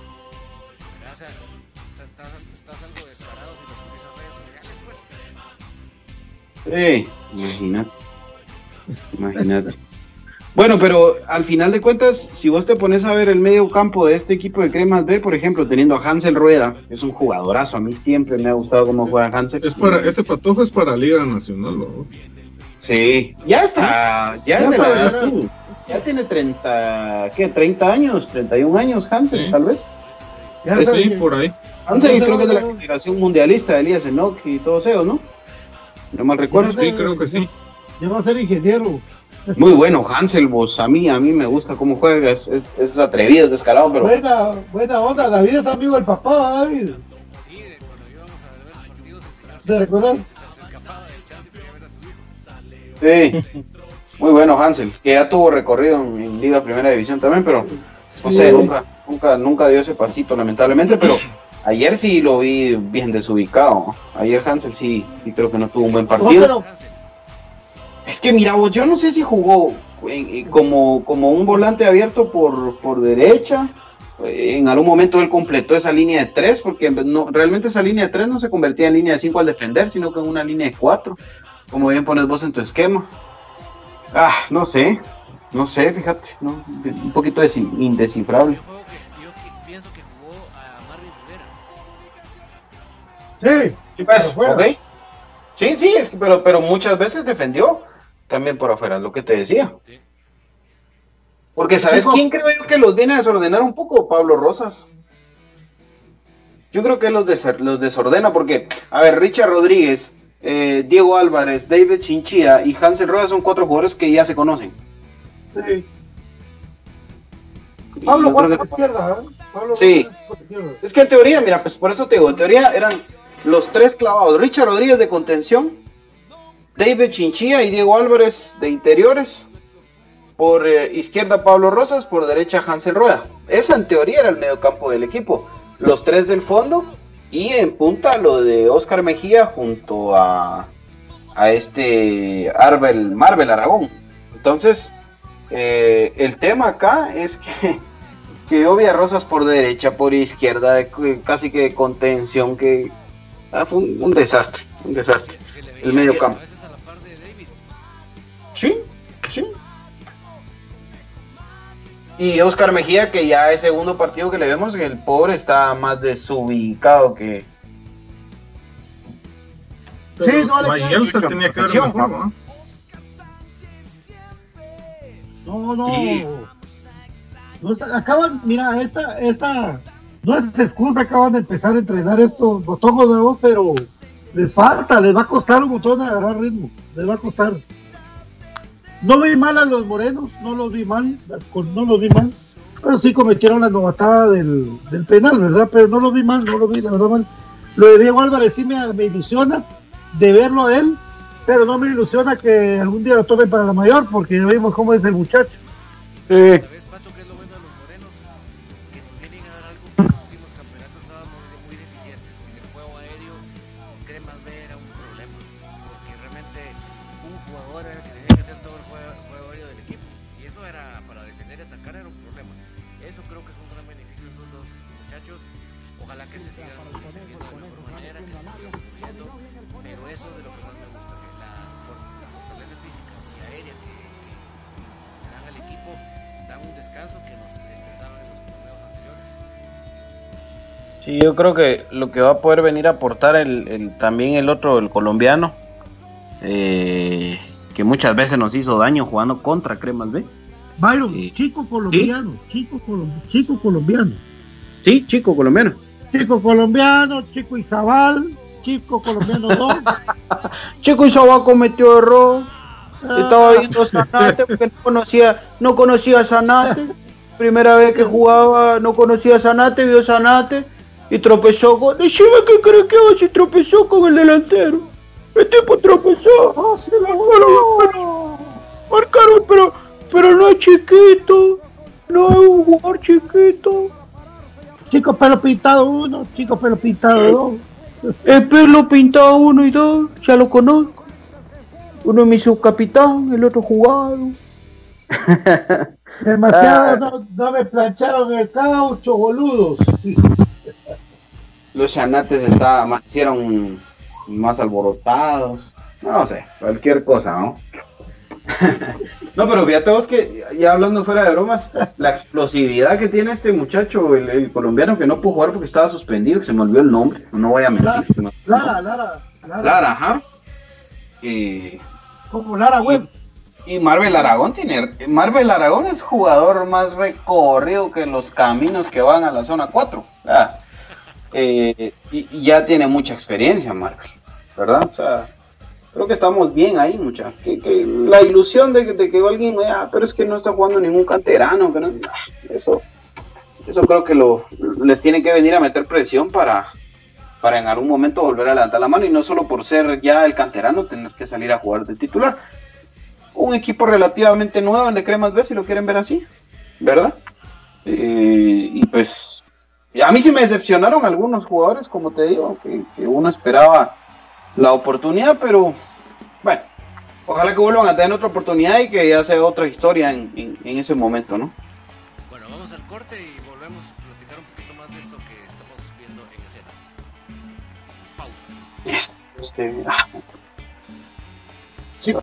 estás, estás algo descarado si lo subís a redes sociales, pues. Sí, imagínate. Imagínate. Bueno, pero al final de cuentas, si vos te pones a ver el medio campo de este equipo de Cremas B, por ejemplo, teniendo a Hansel Rueda, que es un jugadorazo, a mí siempre me ha gustado cómo juega Hansel. Es para, este patojo es para Liga Nacional, ¿no? Sí, ya está, ya, es de la ya edad, estuvo. ya tiene 30, ¿qué? 30 años, 31 años Hansel, Sí. tal vez. Ya Pues Sí, por ahí. Hansel creo que es de la generación mundialista de Elías Enoch y todos ellos, ¿no? No mal recuerdo. Sí, creo que sí. Ya va a ser ingeniero. Muy bueno, Hansel, vos, a mí, a mí me gusta cómo juega, es, es, es atrevido, es descarado, pero Buena, buena onda. David es amigo del papá, ¿va, David. Sí, de cuando íbamos a ver los partidos, el señor ¿Te recuerdas? sí, muy bueno Hansel, que ya tuvo recorrido en, en Liga Primera División también, pero no sé, Sí. nunca, nunca, nunca dio ese pasito, lamentablemente, pero ayer sí lo vi bien desubicado. Ayer Hansel sí, sí creo que no tuvo un buen No, partido. pero Es que mira, vos, yo no sé si jugó en- en- como, como un volante abierto por, por derecha. Eh, En algún momento él completó esa línea de tres, porque no, realmente esa línea de tres no se convertía en línea de cinco al defender, sino que en una línea de cuatro. como bien pones vos en tu esquema. Ah, no sé, no sé, fíjate, ¿no? un poquito desin- indescifrable. Yo, juego que, yo que- pienso que jugó a Marvin Rivera. Sí, Sí, pues, Por afuera. ok. Sí, sí, es que, pero, pero muchas veces defendió también por afuera, lo que te decía. Sí. Porque ¿sabes quién creo yo que los viene a desordenar un poco? Pablo Rosas. Yo creo que los, des- los desordena porque, a ver, Richard Rodríguez, eh, Diego Álvarez, David Chinchilla y Hansel Rueda son cuatro jugadores que ya se conocen. sí. Y Pablo creo por que- izquierda, ¿eh? Pablo Sí. Es que en teoría, mira, pues por eso te digo, en teoría eran los tres clavados. Richard Rodríguez de contención, David Chinchilla y Diego Álvarez de interiores. Por eh, izquierda Pablo Rosas, por derecha Hansel Rueda. Esa en teoría era el mediocampo del equipo. Los tres del fondo y en punta lo de Oscar Mejía junto a, a este Arbel, Marvel Aragón. Entonces, eh, el tema acá es que que obvia Rosas por derecha, por izquierda, casi que de contención, que ah, fue un, un desastre, un desastre. El medio campo. Sí, sí. Y Oscar Mejía, que ya es segundo partido que le vemos, que el pobre está más desubicado que... Sí, no le tenía que ver mejor, ¿no? ¿no? No, no. Sí. No está- acaban, mira, esta, esta, no es excusa, acaban de empezar a entrenar estos botones nuevos, pero les falta, les va a costar un montón de agarrar ritmo, les va a costar. No vi mal a los morenos, no los vi mal, no los vi mal, pero sí cometieron la novatada del, penal, ¿verdad? Pero no los vi mal, no los vi, la verdad mal. Lo de Diego Álvarez sí me, me ilusiona de verlo a él, pero no me ilusiona que algún día lo tomen para la mayor, porque ya vimos cómo es el muchacho. ¿Sabes, Sí, yo creo que lo que va a poder venir a aportar el, el- también el otro, el colombiano, eh, que muchas veces nos hizo daño jugando contra Cremas B. Byron, Sí. chico colombiano, chico, colom- chico colombiano. Sí, chico colombiano. Chico colombiano, chico Izabal, chico colombiano 2. Chico Isabá cometió error. Ah. Estaba viendo Sanate porque no conocía, no conocía a Sanate. Primera vez que jugaba, no conocía a Sanate, vio Sanate y tropezó con. Decime que cree que hago si tropezó con el delantero. El tipo tropezó. Pero- pero- marcaron, pero, pero no es chiquito. No es un jugador chiquito. Chico pelo pintado 1, chico pelo pintado 2. El pelo pintado uno y dos, ya lo conozco. Uno es mi subcapitán, el otro jugador. Demasiado, Ah. no, no me plancharon el caucho, boludos. Los chanates está, amanecieron más alborotados. No sé, cualquier cosa, ¿no? no, pero fíjate vos que, ya hablando fuera de bromas, la explosividad que tiene este muchacho, el, el colombiano que no pudo jugar porque estaba suspendido, que se me olvidó el nombre, no voy a mentir. me olvidó. Lara, Lara, Lara, Lara, ajá. Y, como Lara Web. y Marvel Aragón tiene, Marvel Aragón es jugador más recorrido que los caminos que van a la zona 4. Ah, eh, y, ya tiene mucha experiencia Marvel, ¿verdad? O sea, creo que estamos bien ahí, mucha. Que, la ilusión de, que- de que alguien, ah, pero es que no está jugando ningún canterano, ah, eso, eso creo que lo, les tiene que venir a meter presión para, para en algún momento volver a levantar la mano y no solo por ser ya el canterano tener que salir a jugar de titular. Un equipo relativamente nuevo, el de Cremas B, si lo quieren ver así, ¿verdad? Eh, y pues a mí sí me decepcionaron algunos jugadores, como te digo, que, que uno esperaba la oportunidad, pero bueno, ojalá que vuelvan a tener otra oportunidad y que ya sea otra historia en, en- en ese momento, ¿no? Bueno, vamos al corte y volvemos a platicar un poquito más de esto que estamos viendo en escena. Pausa. Este, ah. ¿Quieres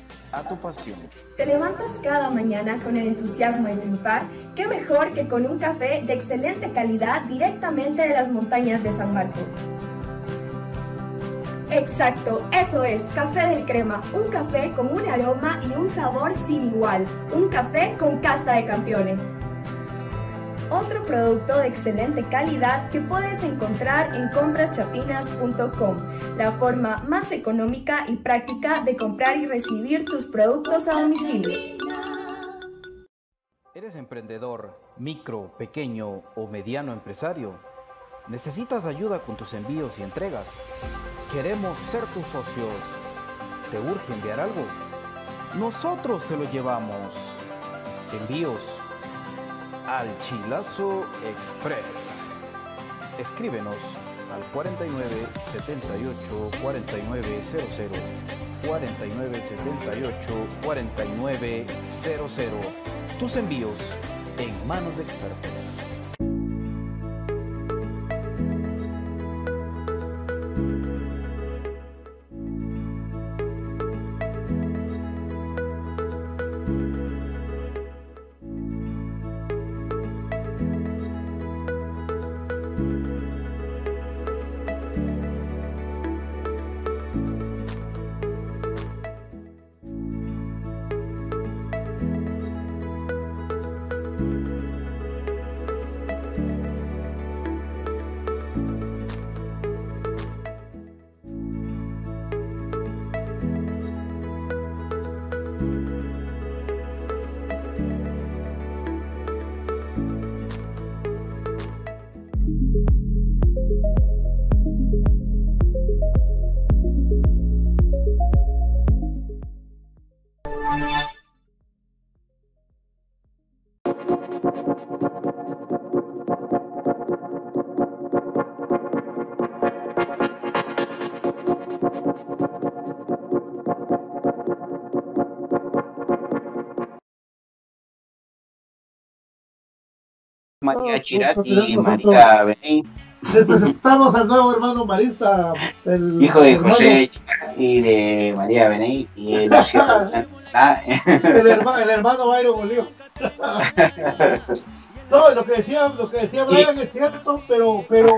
a tu pasión. ¿Te levantas cada mañana con el entusiasmo de triunfar? ¿Qué mejor que con un café de excelente calidad directamente de las montañas de San Marcos? Exacto, eso es, Café del Crema, un café con un aroma y un sabor sin igual, un café con casta de campeones. Otro producto de excelente calidad que puedes encontrar en compraschapinas.com, la forma más económica y práctica de comprar y recibir tus productos a domicilio. ¿Eres emprendedor, micro, pequeño o mediano empresario? ¿Necesitas ayuda con tus envíos y entregas? Queremos ser tus socios. ¿Te urge enviar algo? Nosotros te lo llevamos. Envíos al Chilazo Express. Escríbenos al 49 78 49 00 49 78 49 00. Tus envíos en manos de expertos. María Chirati María Beney, Les presentamos al nuevo hermano marista, el hijo de hermano- José Chirati y de María Beney y el el, herma- el hermano Byron Bolívar. No, lo que decía, lo que decía Brian es cierto, pero, pero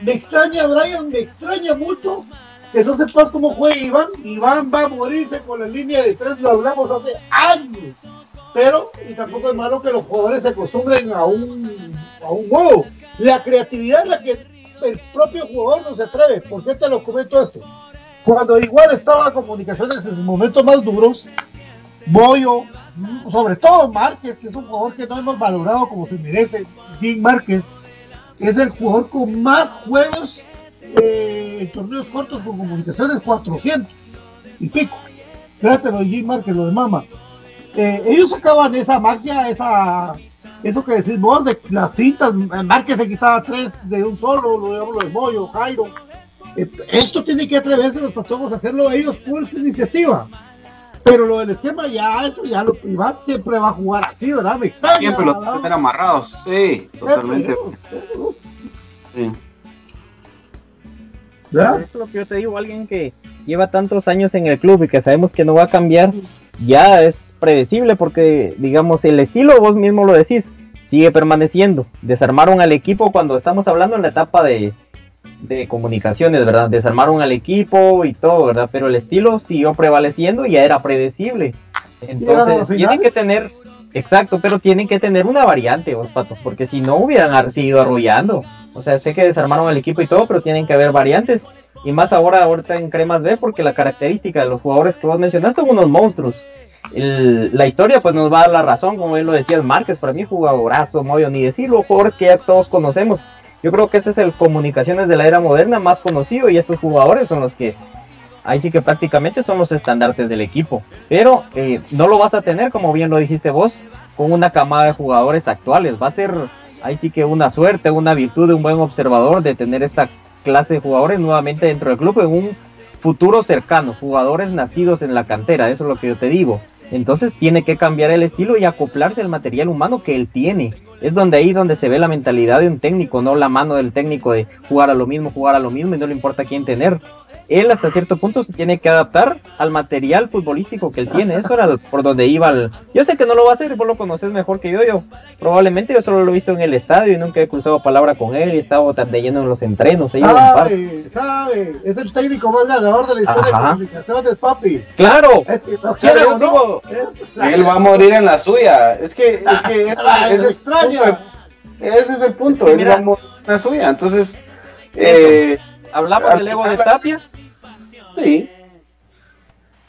me extraña Brian, me extraña mucho que no sepas cómo juega Iván. Iván va a morirse con la línea de tres, lo hablamos hace años. Pero, y tampoco es malo que los jugadores se acostumbren a un, a un juego. La creatividad es la que el propio jugador no se atreve. ¿Por qué te lo comento esto? Cuando igual estaba comunicaciones en sus momentos más duros, Boyo, sobre todo Márquez, que es un jugador que no hemos valorado como se merece, Jim Márquez, es el jugador con más juegos eh, en torneos cortos con comunicaciones, 400 y pico. Fíjate lo de Jim Márquez, lo de Mama. Eh, ellos sacaban esa magia, esa, eso que decís vos, de las cintas, Márquez se quitaba tres de un solo, lo de, lo de Boyo, Jairo. Eh, esto tiene que atreverse los pachocos a hacerlo ellos por su iniciativa. Pero lo del esquema ya, eso ya lo Iván siempre va a jugar así, ¿verdad? Me extraña. Siempre los ¿verdad? tener amarrados, sí, totalmente. Sí. Eso es lo que yo te digo, alguien que lleva tantos años en el club y que sabemos que no va a cambiar, ya es predecible porque, digamos, el estilo, vos mismo lo decís, sigue permaneciendo. Desarmaron al equipo cuando estamos hablando en la etapa de, de comunicaciones, ¿verdad? Desarmaron al equipo y todo, ¿verdad? Pero el estilo siguió prevaleciendo y ya era predecible. Entonces, tienen que tener, exacto, pero tienen que tener una variante, vos, Pato, porque si no hubieran seguido arrullando. O sea, sé que desarmaron al equipo y todo, pero tienen que haber variantes. Y más ahora, ahorita en Cremas B, porque la característica de los jugadores que vos mencionaste son unos monstruos. El- la historia pues nos va a dar la razón, como bien lo decías Márquez, para mí jugadorazo, Moyo, ni decirlo, jugadores que ya todos conocemos. Yo creo que este es el comunicaciones de la era moderna más conocido y estos jugadores son los que ahí sí que prácticamente son los estandartes del equipo. Pero eh, no lo vas a tener, como bien lo dijiste vos, con una camada de jugadores actuales. Va a ser ahí sí que una suerte, una virtud de un buen observador de tener esta clase de jugadores nuevamente dentro del club en un futuro cercano, jugadores nacidos en la cantera, eso es lo que yo te digo. Entonces tiene que cambiar el estilo y acoplarse al material humano que él tiene. Es donde ahí donde se ve la mentalidad de un técnico, no la mano del técnico de jugar a lo mismo, jugar a lo mismo y no le importa quién tener. Él hasta cierto punto se tiene que adaptar al material futbolístico que él tiene. Eso era por donde iba. el- Yo sé que no lo va a hacer, vos lo conoces mejor que yo. Yo probablemente yo solo lo he visto en el estadio y nunca he cruzado palabra con él y he estado tan de lleno en los entrenos. par. Sabe, sabe, es el técnico más ganador de la historia Ajá. de comunicaciones, papi. Claro. Es que no no. digo- es- Él va a morir en la suya. Es que, es que me es el ese es el punto. Él Mira. va a morir en la suya. Entonces, eh, Hablamos al del ego de Tapia. Sí.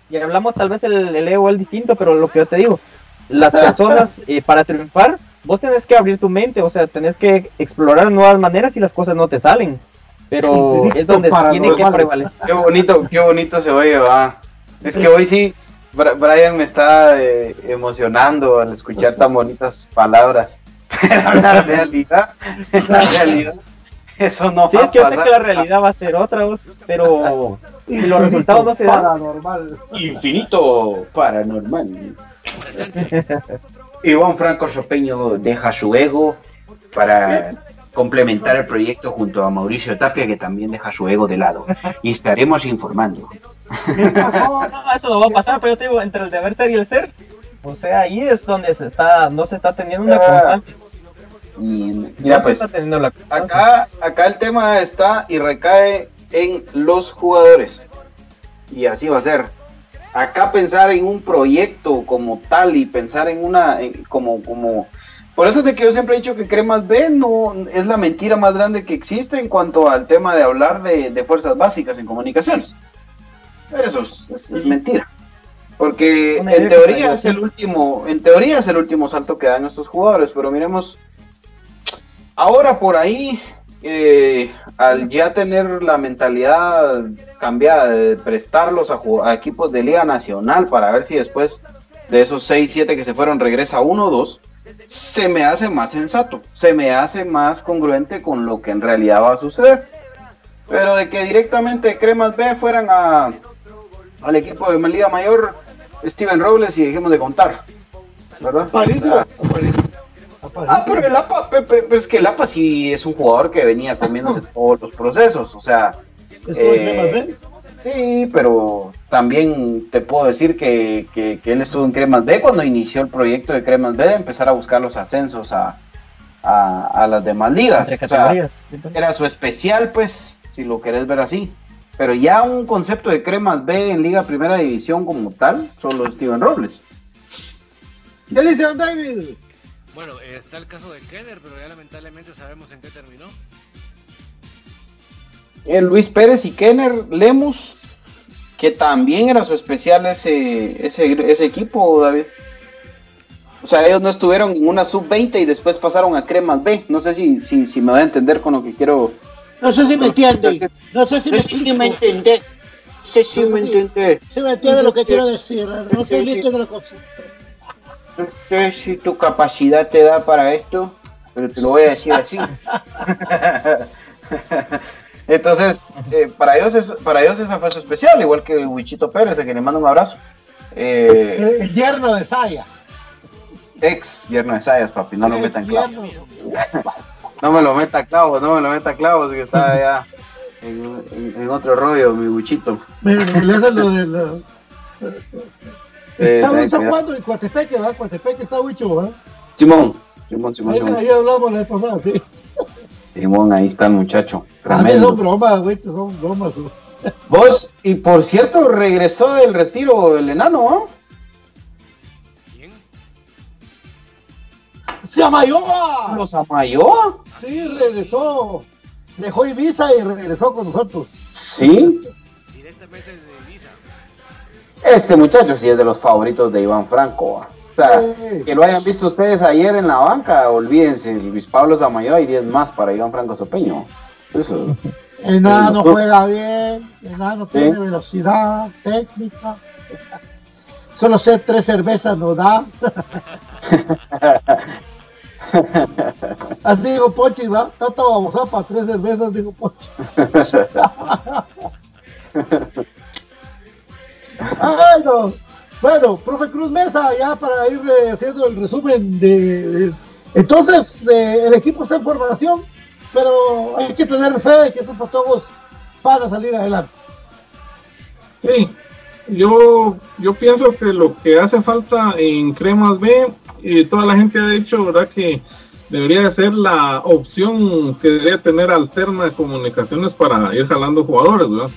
Y hablamos tal vez el, el ego es distinto, pero lo que yo te digo, las personas eh, para triunfar, vos tenés que abrir tu mente, o sea, tenés que explorar nuevas maneras y las cosas no te salen. Pero es donde tiene que prevalecer. Qué bonito, qué bonito se oye, va. Es que hoy sí, Brian me está eh, emocionando al escuchar tan bonitas palabras. Pero la realidad, la realidad, eso no Sí, va es que a yo sé pasar. que la realidad va a ser otra, pero si los resultados no se dan, Paranormal. Infinito paranormal. Iván Franco Chopeño deja su ego para complementar el proyecto junto a Mauricio Tapia, que también deja su ego de lado. Y estaremos informando. no, eso no va a pasar, pero yo te digo, entre el deber ser y el ser, o sea, ahí es donde se está, no se está teniendo una Ah, constancia. No mira, pues acá, acá el tema está y recae en los jugadores. Y así va a ser. Acá pensar en un proyecto como tal y pensar en una, en- como, como, por eso es de que yo siempre he dicho que Cremas B no es la mentira más grande que existe en cuanto al tema de hablar de, de fuerzas básicas en comunicaciones. Eso es, es- es mentira. Porque en teoría es el último, en teoría es el último salto que dan estos jugadores, pero miremos, ahora por ahí, eh, al ya tener la mentalidad cambiada de prestarlos a, equipos de Liga Nacional para ver si después de esos 6, 7 que se fueron regresa uno o dos, se me hace más sensato, se me hace más congruente con lo que en realidad va a suceder. Pero de que directamente Cremas B fueran a, al equipo de Liga Mayor, Steven Robles y dejemos de contar. ¿Verdad? Aparece. Ah, pero el APA, pe- pe- pero es que el APA sí es un jugador que venía comiéndose todos los procesos, o sea, ¿Estuvo en eh, Cremas B? sí, pero también te puedo decir que, que- que él estuvo en Cremas B cuando inició el proyecto de Cremas B de empezar a buscar los ascensos a, a, a las demás ligas. O sea, pues. era su especial, pues, si lo querés ver así. Pero ya un concepto de Cremas B en Liga Primera División como tal, solo Steven Robles. ¿Qué dice Don David? Bueno, eh, está el caso de Kenner, pero ya lamentablemente sabemos en qué terminó. el Luis Pérez y Kenner Lemus, que también era su especial ese, ese, ese equipo, David. O sea, ellos no estuvieron en una sub-20 y después pasaron a Cremas B. No sé si, si, si me voy a entender con lo que quiero. No sé si me entiende. No sé si me si me entendés. No sé si me entendés. Si me entiende lo que quiero decir. No listo de la cosa. No sé si tu capacidad te da para esto, pero te lo voy a decir así. Entonces, eh, para, ellos es, para ellos esa fue su especial, igual que el Wichito Pérez, a quien le mando un abrazo. Eh, El, el yerno de Saya. ex yerno de Sayas, papi, no lo metan clavos. yerno. No me lo meta clavos, no me lo meta clavos, que está allá en, en- en otro rollo, mi Wichito. Lo de la... Eh, Está, cuidado. jugando en Coatepeque, ¿verdad? Coatepeque está Huicho, ¿verdad? Simón, Simón, Simón, Ahí, Simón. ahí hablamos la vez pasada, sí. Simón, ahí está el muchacho. Ah, Tremendo. son bromas, güey, son bromas. güey. Vos, y por cierto, regresó del retiro el enano, ¿ah? ¡Se amayó! ¿Los amayó? Sí, regresó. Dejó Ibiza y regresó con nosotros. Sí. Este muchacho sí es de los favoritos de Iván Franco. O sea, Sí. que lo hayan visto ustedes ayer en la banca, olvídense, Luis Pablo Zamayo y 10 más para Iván Franco Sopeño. Eso. Enano juega bien, Enano tiene velocidad, técnica. Solo ser tres cervezas no da. Así digo Pochi, va. Tanta babosa para tres cervezas, digo Pochi. No. Bueno, profe Cruz Mesa, ya para ir eh, haciendo el resumen de. entonces, eh, el equipo está en formación, pero hay que tener fe de que esos patojos van a salir adelante. Sí, yo, yo pienso que lo que hace falta en Cremas B, y toda la gente ha dicho, ¿verdad? Que debería de ser la opción que debería tener alterna de comunicaciones para ir jalando jugadores, ¿verdad?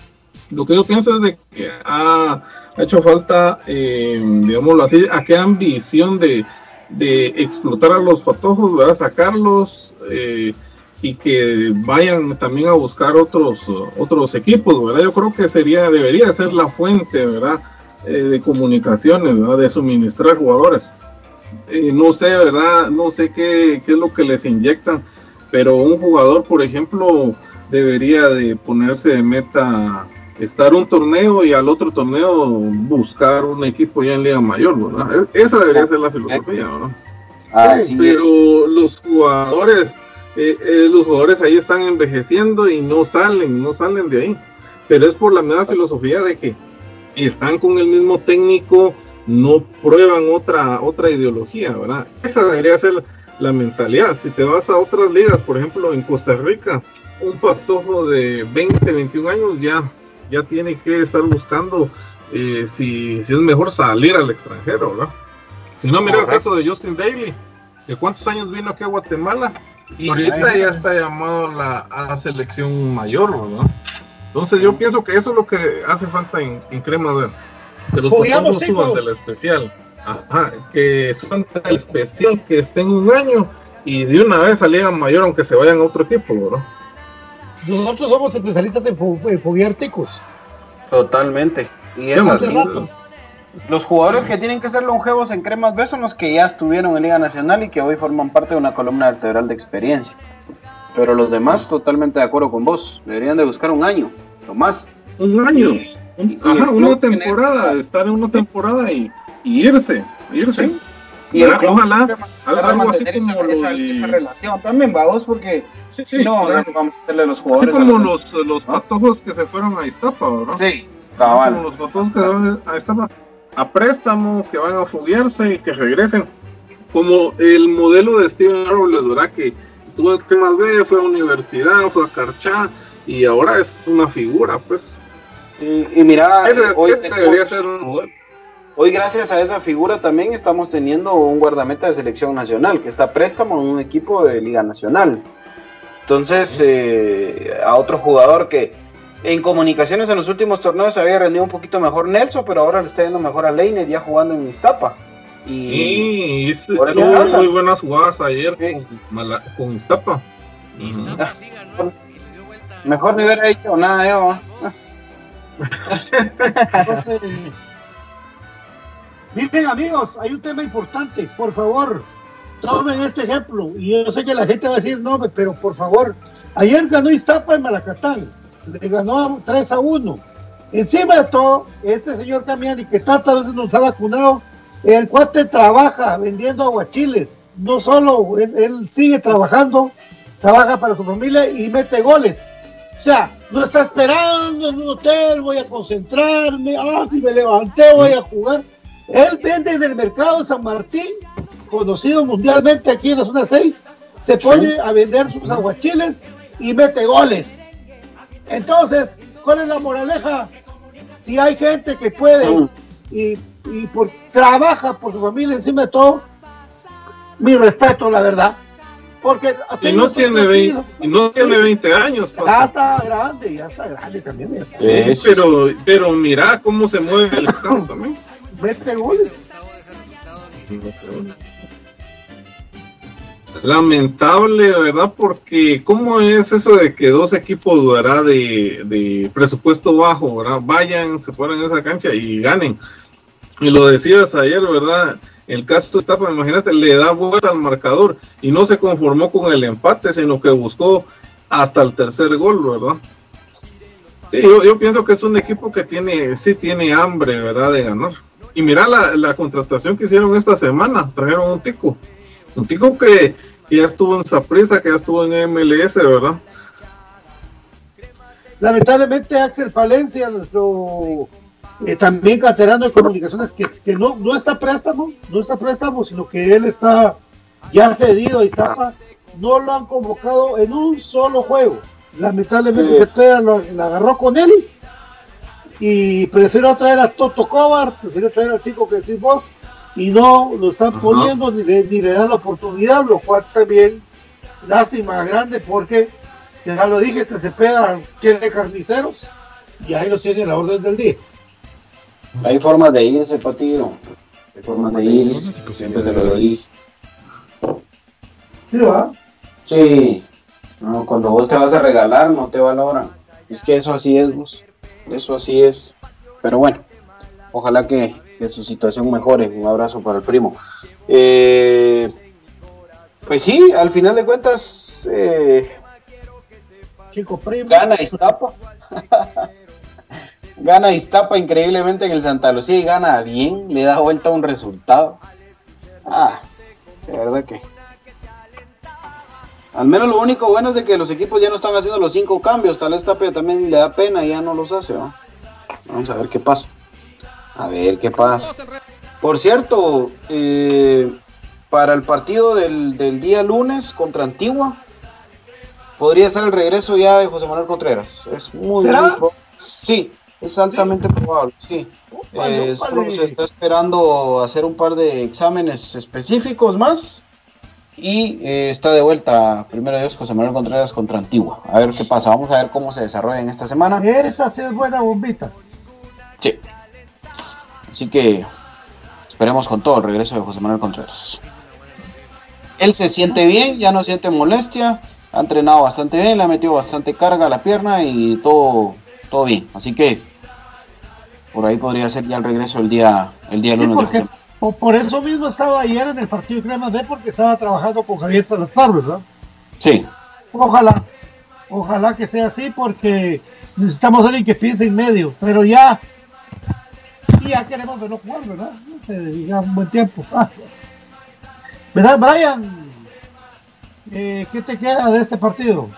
Lo que yo pienso es de que ha, hecho falta, eh, digámoslo así, aquella ambición de, de explotar a los patojos, ¿verdad? Sacarlos eh, y que vayan también a buscar otros otros equipos, ¿verdad? Yo creo que sería debería ser la fuente, ¿verdad? Eh, de comunicaciones, ¿verdad? De suministrar jugadores. Eh, no sé, ¿verdad? No sé qué, qué es lo que les inyectan, pero un jugador, por ejemplo, debería de ponerse de meta estar un torneo y al otro torneo buscar un equipo ya en Liga Mayor, ¿verdad? E- Esa debería ser la filosofía, ¿verdad? Pero los jugadores, eh, eh, los jugadores ahí están envejeciendo y no salen, no salen de ahí. Pero es por la misma filosofía de que están con el mismo técnico, no prueban otra otra ideología, ¿verdad? Esa debería ser la mentalidad. Si te vas a otras ligas, por ejemplo en Costa Rica, un pastojo de 20, 21 años ya ya tiene que estar buscando eh, si, si es mejor salir al extranjero, ¿verdad? Si no, mira el caso de Justin Daly, de cuántos años vino aquí a Guatemala y ahorita ya está llamado la, a la selección mayor, ¿verdad? Entonces yo pienso que eso es lo que hace falta en, en Crema de, que los Juguemos, patojos suban chicos. de la especial. Ajá, que suban de la especial, que estén un año y de una vez salgan mayor aunque se vayan a otro equipo, ¿verdad? Nosotros somos especialistas en, fu- en foguear ticos. Totalmente. Y es Hace así. rato. Los jugadores que tienen que ser longevos en Cremas B son los que ya estuvieron en Liga Nacional y que hoy forman parte de una columna vertebral de experiencia. Pero los demás, totalmente de acuerdo con vos. Deberían de buscar un año, o más. Un año. Un- y ajá, una temporada, estar en una temporada y, y irse, irse. Y Ojalá, siempre algo, así como esa, esa- de- esa relación también, vamos, porque sí, si no, claro. vamos a hacerle a los Así jugadores. como a la- los, los patojos que se fueron a Iztapa, ¿verdad? Sí, Como cabal. los patojos que se van a Iztapa a préstamo, que van a foguearse y que regresen. Como el modelo de Steven Árboles, ¿verdad? Que tuvo el más B, fue a universidad, fue a Carchá y ahora es una figura, pues. Y, y mira, hoy, tenemos- debería ser un modelo. hoy gracias a esa figura también estamos teniendo un guardameta de selección nacional que está a préstamo en un equipo de Liga Nacional. Entonces, eh, a otro jugador que en comunicaciones en los últimos torneos había rendido un poquito mejor Nelson, pero ahora le está yendo mejor a Leiner ya jugando en Iztapa. Y Y hizo Por muy buenas jugadas ayer con, Mala- con Iztapa. Ujú. mejor ni hubiera dicho nada yo. ¿va? Entonces, miren amigos, hay un tema importante, por favor, tomen este ejemplo. Y yo sé que la gente va a decir, no, pero por favor, ayer ganó Iztapa en Malacatán, le ganó 3 a 1. Encima de todo, este señor Camiani, que tantas veces nos ha vacunado, el cuate trabaja vendiendo aguachiles. No solo, él, sigue trabajando, trabaja para su familia y mete goles. O sea, no está esperando en un hotel, voy a concentrarme, ah, si me levanté, voy a jugar. Él vende en el mercado San Martín, conocido mundialmente aquí en la zona 6, se pone a vender sus aguachiles y mete goles. Entonces, ¿cuál es la moraleja? Si hay gente que puede y, y por, trabaja por su familia encima de todo, mi respeto, la verdad. Porque así Y no, tiene otros 20, sí, y no tiene 20 años. Ya está grande, ya está grande también. Sí, pero, pero mira cómo se mueve el campo también. Mete goles. Lamentable, ¿verdad? Porque ¿cómo es eso de que dos equipos ¿verdad? De, presupuesto bajo, ¿verdad? Vayan, se ponen en esa cancha y ganen. Y lo decías ayer, ¿verdad? El caso está, pues, imagínate, le da vuelta al marcador y no se conformó con el empate, sino que buscó hasta el tercer gol, ¿verdad? Sí, yo, yo pienso que es un equipo que tiene, sí tiene hambre, ¿verdad? De ganar. Y mira la, la contratación que hicieron esta semana, trajeron un tico. Un tico que, ya estuvo en Saprissa, que ya estuvo en MLS, ¿verdad? Lamentablemente Axel Palencia, nuestro eh, también canterano de comunicaciones, que, que no, no está préstamo, no está préstamo, sino que él está ya cedido a Iztapa, no lo han convocado en un solo juego. Lamentablemente Sí. Cepeda lo, lo agarró con él y prefiero traer a Toto Cobar, prefiero traer al chico que decís vos, y no lo están poniendo ni le, ni le dan la oportunidad, lo cual también lástima grande porque ya lo dije, se Cepeda quiere carniceros y ahí los tiene a la orden del día. Hay formas de irse, Patido. Hay formas de irse. Siempre te lo dije. ¿Sí, va? Sí. No, cuando vos te vas a regalar, no te valoran. Es que eso así es, vos. Eso así es. Pero bueno, ojalá que, que su situación mejore. Un abrazo para el primo. Eh, pues sí, al final de cuentas, eh, Chico primo. gana Iztapa. gana Iztapa increíblemente en el Santa Lucía y gana bien. Le da vuelta a un resultado. Ah, de verdad que. Al menos lo único bueno es de que los equipos ya no están haciendo los cinco cambios. Tal vez Tapia también le da pena y ya no los hace. ¿no? Vamos a ver qué pasa. A ver qué pasa. Por cierto, eh, para el partido del, del día lunes contra Antigua, podría estar el regreso ya de José Manuel Contreras. Es muy, ¿Será? muy Sí, es altamente probable, sí. Eh, solo ópale. se está esperando hacer un par de exámenes específicos más. Y eh, está de vuelta, primero Dios, José Manuel Contreras contra Antigua. A ver qué pasa. Vamos a ver cómo se desarrolla en esta semana. Esa sí es buena bombita. Sí. Así que esperemos con todo el regreso de José Manuel Contreras. Él se siente bien, ya no siente molestia, ha entrenado bastante bien, le ha metido bastante carga a la pierna y todo, todo bien. Así que por ahí podría ser ya el regreso el día, el día Sí, lunes de porque José po- por eso mismo estaba ayer en el partido de Crema B porque estaba trabajando con Javier Salazar, ¿verdad? Sí, Ojalá, ojalá que sea así porque necesitamos a alguien que piense en medio, pero ya, y ya queremos verlo jugar, ¿verdad? Ya un buen tiempo. ¿Verdad, Brian? Eh, ¿Qué te queda de este partido?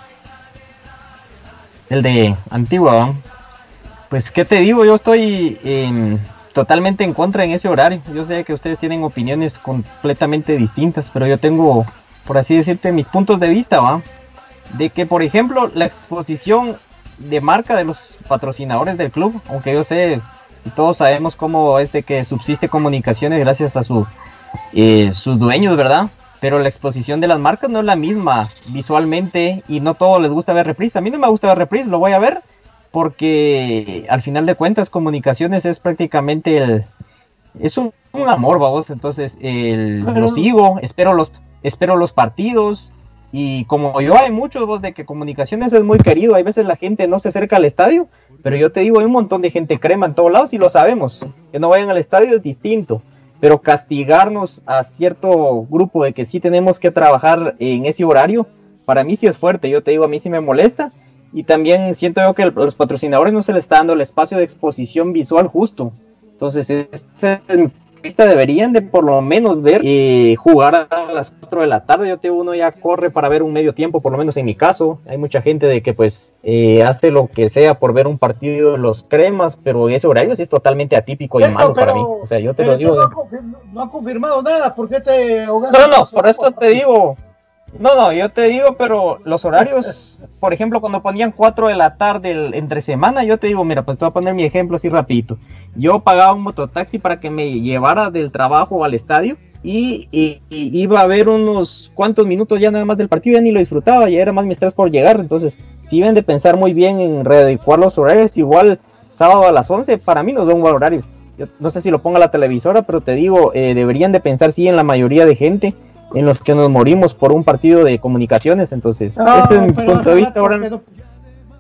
El de Antigua, ¿va? Pues, ¿qué te digo? Yo estoy en- totalmente en contra en ese horario. Yo sé que ustedes tienen opiniones completamente distintas, pero yo tengo, por así decirte, mis puntos de vista, ¿va? De que, por ejemplo, la exposición de marca de los patrocinadores del club, aunque yo sé, todos sabemos cómo es de que subsiste comunicaciones gracias a su, eh, sus dueños, ¿verdad? Pero la exposición de las marcas no es la misma visualmente y no todos les gusta ver reprise. A mí no me gusta ver reprise, lo voy a ver porque al final de cuentas comunicaciones es prácticamente el... Es un, un amor, vamos. Entonces el, Pero- lo sigo, espero los, espero los partidos. Y como yo hay muchos vos de que comunicaciones es muy querido, hay veces la gente no se acerca al estadio, pero yo te digo, hay un montón de gente crema en todos lados y lo sabemos. Que no vayan al estadio es distinto. Pero castigarnos a cierto grupo de que sí tenemos que trabajar en ese horario, para mí sí es fuerte, yo te digo, a mí sí me molesta, y también siento yo que los patrocinadores no se les está dando el espacio de exposición visual justo, entonces es deberían de por lo menos ver eh, jugar a las 4 de la tarde, yo te uno ya corre para ver un medio tiempo, por lo menos en mi caso, hay mucha gente de que pues eh, hace lo que sea por ver un partido de los cremas, pero ese horario sí es totalmente atípico y malo para mí, o sea, yo te lo digo. no, ha no ha confirmado nada, ¿por qué te no, no, por eso te digo. No, no, yo te digo, pero los horarios, por ejemplo, cuando ponían 4 de la tarde el- entre semana, yo te digo, mira, pues te voy a poner mi ejemplo así rapidito. Yo pagaba un mototaxi para que me llevara del trabajo al estadio y, y- y iba a haber unos cuantos minutos ya nada más del partido, ya ni lo disfrutaba, ya era más mi estrés por llegar, entonces si deben de pensar muy bien en readecuar los horarios, igual sábado a las 11, para mí nos da un buen horario. Yo no sé si lo ponga la televisora, pero te digo, eh, deberían de pensar sí en la mayoría de gente en los que nos morimos por un partido de comunicaciones, entonces este es mi punto de vista ahora. que no-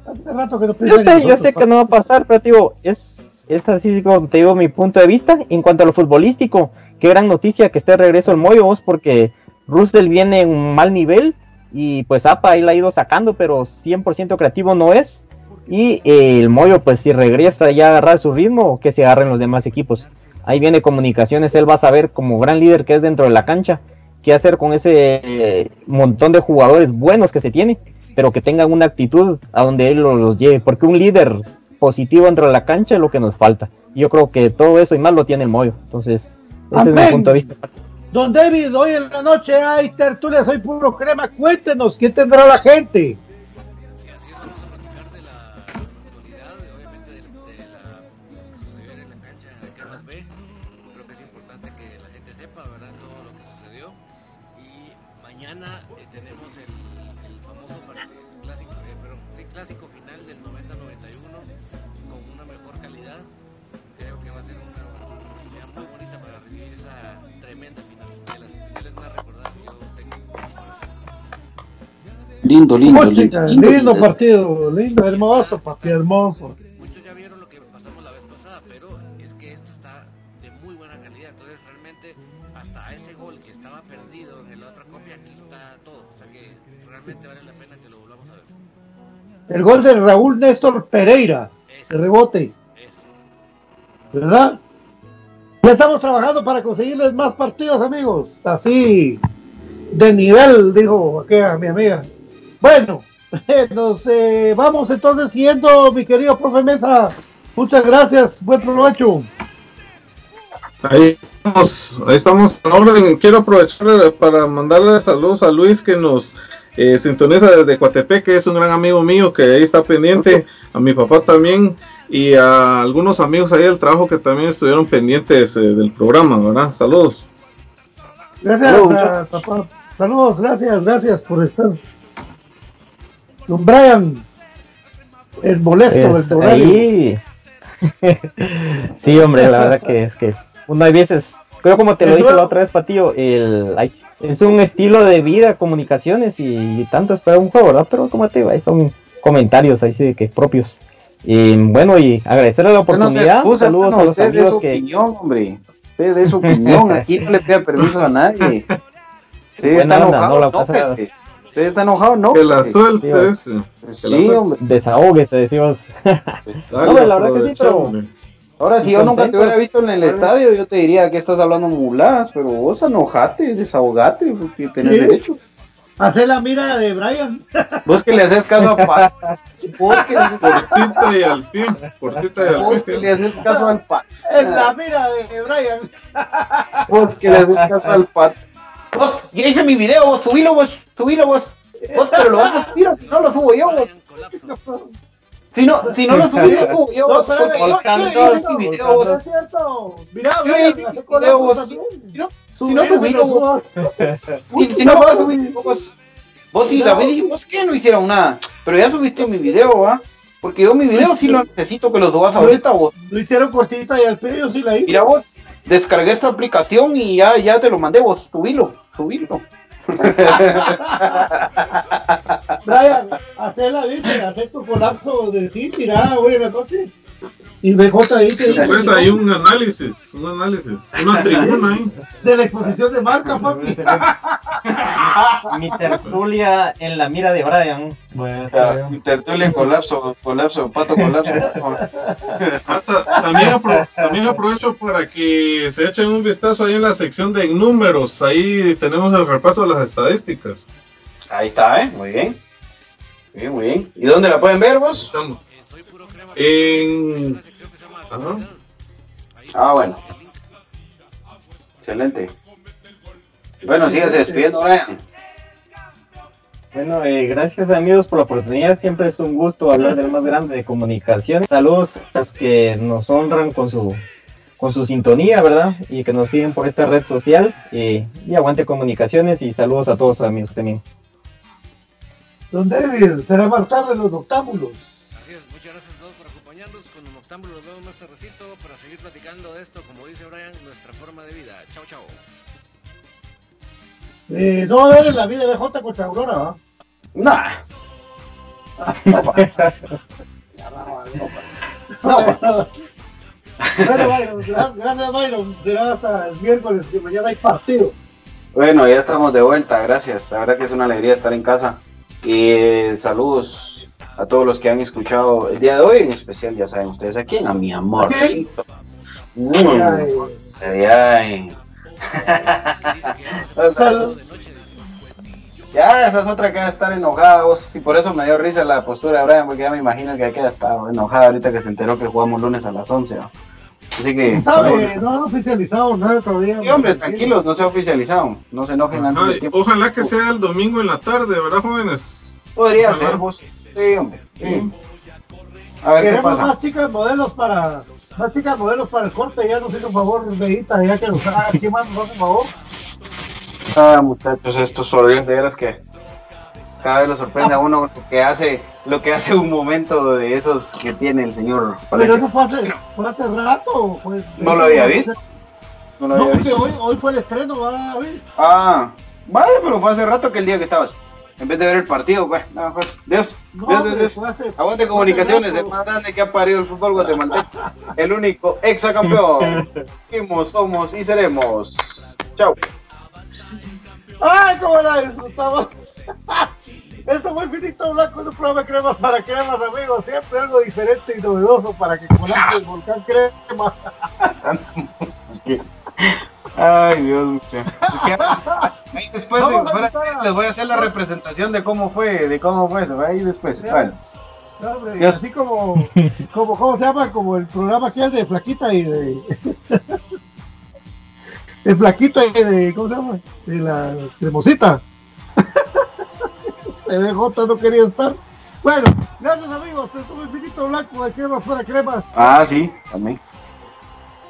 hace rato que no Yo sé, yo sé que no va a pasar, pero te digo, es, es así como te digo mi punto de vista. En cuanto a lo futbolístico, qué gran noticia que esté de regreso el Moyo, vos, porque Russell viene en un mal nivel y pues APA ahí la ha ido sacando, pero 100% creativo no es. Y eh, el Moyo, pues si regresa ya a agarrar su ritmo, que se agarren los demás equipos. Ahí viene comunicaciones, él va a saber como gran líder que es dentro de la cancha, qué hacer con ese eh, montón de jugadores buenos que se tiene, pero que tengan una actitud a donde él lo- los lleve, porque un líder positivo dentro de la cancha es lo que nos falta. Yo creo que todo eso y más lo tiene el Moyo. Entonces, ese es mi punto de vista. Don David, hoy en la noche hay tertulia, soy puro crema. Cuéntenos, ¿qué tendrá la gente? Lindo, lindo, lindo, chica, lindo partido, lindo, hermoso, partido hermoso. Muchos ya vieron lo que pasamos la vez pasada, pero es que esto está de muy buena calidad. Entonces, realmente, hasta ese gol que estaba perdido en la otra copia, aquí está todo. O sea que realmente vale la pena que lo volvamos a ver. El gol de Raúl Néstor Pereira, de rebote. ¿Verdad? Ya estamos trabajando para conseguirles más partidos, amigos. Así, de nivel, dijo aquella mi amiga. Bueno, nos eh, vamos entonces siguiendo, mi querido profe Mesa. Muchas gracias, buen provecho. Ahí estamos, ahí estamos en orden. Quiero aprovechar eh, para mandarle saludos a Luis que nos eh, sintoniza desde Coatepec, que es un gran amigo mío que ahí está pendiente, a mi papá también y a algunos amigos ahí del trabajo que también estuvieron pendientes eh, del programa, ¿verdad? Saludos. Gracias, Saludos, a- papá. Saludos, gracias, gracias por estar. Don Brian, es molesto Pues, el horario. ahí. sí, hombre, la verdad que es que uno hay veces, creo como te lo dije la otra vez, Patillo, el, ay, es un estilo de vida, comunicaciones y, tanto es para un juego, ¿verdad? Pero como te digo, ahí son comentarios ahí sí que propios. Y bueno, y agradecerle la no oportunidad. excusa, Saludos hermano, a los usted de su amigos que. opinión, hombre. Usted de su opinión. Aquí no le pida permiso a nadie. Usted Buena está onda, enojado, no la no, pasa-. Usted está enojado, no. Que la pese. suelte Sí, ese. que Sí, hombre. Desahóguese, decimos. Dale, No, la verdad que sí, pero-. Ahora, si yo nunca te hubiera visto en el estadio, yo te diría que estás hablando muladas, pero vos enojate, desahogate, porque tenés Sí. derecho. Hacer la mira de Brian. Vos que le haces caso a Pa. Vos que le haces, Cortita y al fin, cortita y al vos que le haces caso al Pa. Es la mira de Brian. Vos que le haces caso al Pa. Vos, ya hice mi video, vos, subilo vos, subilo vos. Vos, pero lo vas a subir, o si no lo subo yo, vos. Si no, si no lo subí, lo subo yo. No, vos, espérame, yo- yo- hice mi video, vos. es cierto. Mira, Yo hice mi video, vos. Si no, si Subilo, no subilo. subo. Si, no vas a subir, vos, vos y David, vos que no hicieron nada. Pero ya subiste mi video, ¿va? Porque yo mi video sí lo necesito que lo subas ahorita, vos. Lo hicieron cortita y al pedido sí la hice. Mira vos, descargué esta aplicación y ya, ya te lo mandé vos. Subilo, subilo. Brian, hacer la viste, hacer tu colapso de sí, en la noche. Y BJ ahí te dice Después hay un análisis, un análisis, una tribuna ahí. de la exposición de marca, papi. Mi tertulia en la mira de Brian. Bueno, Tertulia colapso, colapso, pato colapso. Ta- También, apro- también aprovecho para que se echen un vistazo ahí en la sección de números. Ahí tenemos el repaso de las estadísticas. Ahí está, ¿eh? Muy bien. Muy bien, muy bien. ¿Y dónde la pueden ver vos? Estamos en. Ajá. Ah, bueno. Excelente. Bueno, síguese despidiendo, Brian. Bueno, eh, gracias amigos por la oportunidad. Siempre es un gusto hablar del más grande de comunicaciones. Saludos a los que nos honran con su con su sintonía, ¿verdad? Y que nos siguen por esta red social. Y, y aguante comunicaciones y saludos a todos amigos también. Don David, será más tarde los noctámbulos. Octámbulo nos vemos más tardecito para seguir platicando de esto, como dice Brian, nuestra forma de vida. Chao, chao. Eh, no va a haber en la vida de J contra Aurora, ¿va? Nah. Bueno, Byron, gra- gracias Byron. Será hasta el miércoles, que mañana hay partido. Bueno, ya estamos de vuelta, gracias. La verdad que es una alegría estar en casa. Y eh, saludos a todos los que han escuchado el día de hoy, en especial, ya saben ustedes a quién, a mi amor. Mm, Ay, ay, ay. Ya, esa es otra que va a estar enojada vos. Y por eso me dio risa la postura de Brian, porque ya me imagino que queda está enojada ahorita que se enteró que jugamos lunes a las 11. ¿no? Así que. ¿Se sabe? No han oficializado nada todavía. Sí, hombre, tranquilos, no se ha oficializado. No se enojen antes de ojalá que sea el domingo en la tarde, ¿verdad, jóvenes? Podría Ojalá. ser, vos. Sí, hombre. Sí. A ver qué Queremos pasa. más chicas modelos para más chicas modelos para el corte. Ya nos hizo un favor, Medita, ya que nos haga. ¿Quién más nos hace un favor? Ah, muchachos, estos horarios de veras que cada vez lo sorprende a uno lo que hace, lo que hace un momento de esos que tiene el señor. Pero eso fue hace, fue hace rato. Pues, No lo había visto. No lo No, había porque visto. hoy, hoy fue el estreno, va a ver. Ah, vale, pero fue hace rato que el día que estabas. En vez de ver el partido, pues, nada, pues, Dios, No, Dios, Dios, Dios. Aguante comunicaciones, el más grande que ha parido el fútbol guatemalteco. El único exacampeón. Fuimos, somos y seremos. Chao. ¡Ay, cómo la disfrutamos! Esto fue Finito Blanco, un programa de cremas para cremas, amigos. Siempre algo diferente y novedoso para que colapse el volcán crema. Ay, Dios. Es que ahí después fuera- les voy a hacer la representación de cómo fue, de cómo fue eso. Ahí después. Bueno. No, hombre, Dios. así como, como, ¿cómo se llama? Como el programa aquel de Flaquita y de... de Flaquita y de, ¿cómo se llama? De la cremosita. De DJ no quería estar. Bueno, gracias amigos, esto fue Finito Blanco de Cremas para Cremas. Ah, sí, también.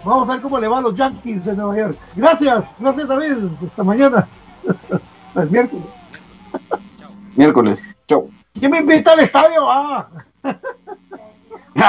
Vamos a ver cómo le va a los Yankees de Nueva York. Gracias, gracias David. Hasta mañana. El miércoles. Miércoles. Chau. ¿Quién me invita al estadio? Ah.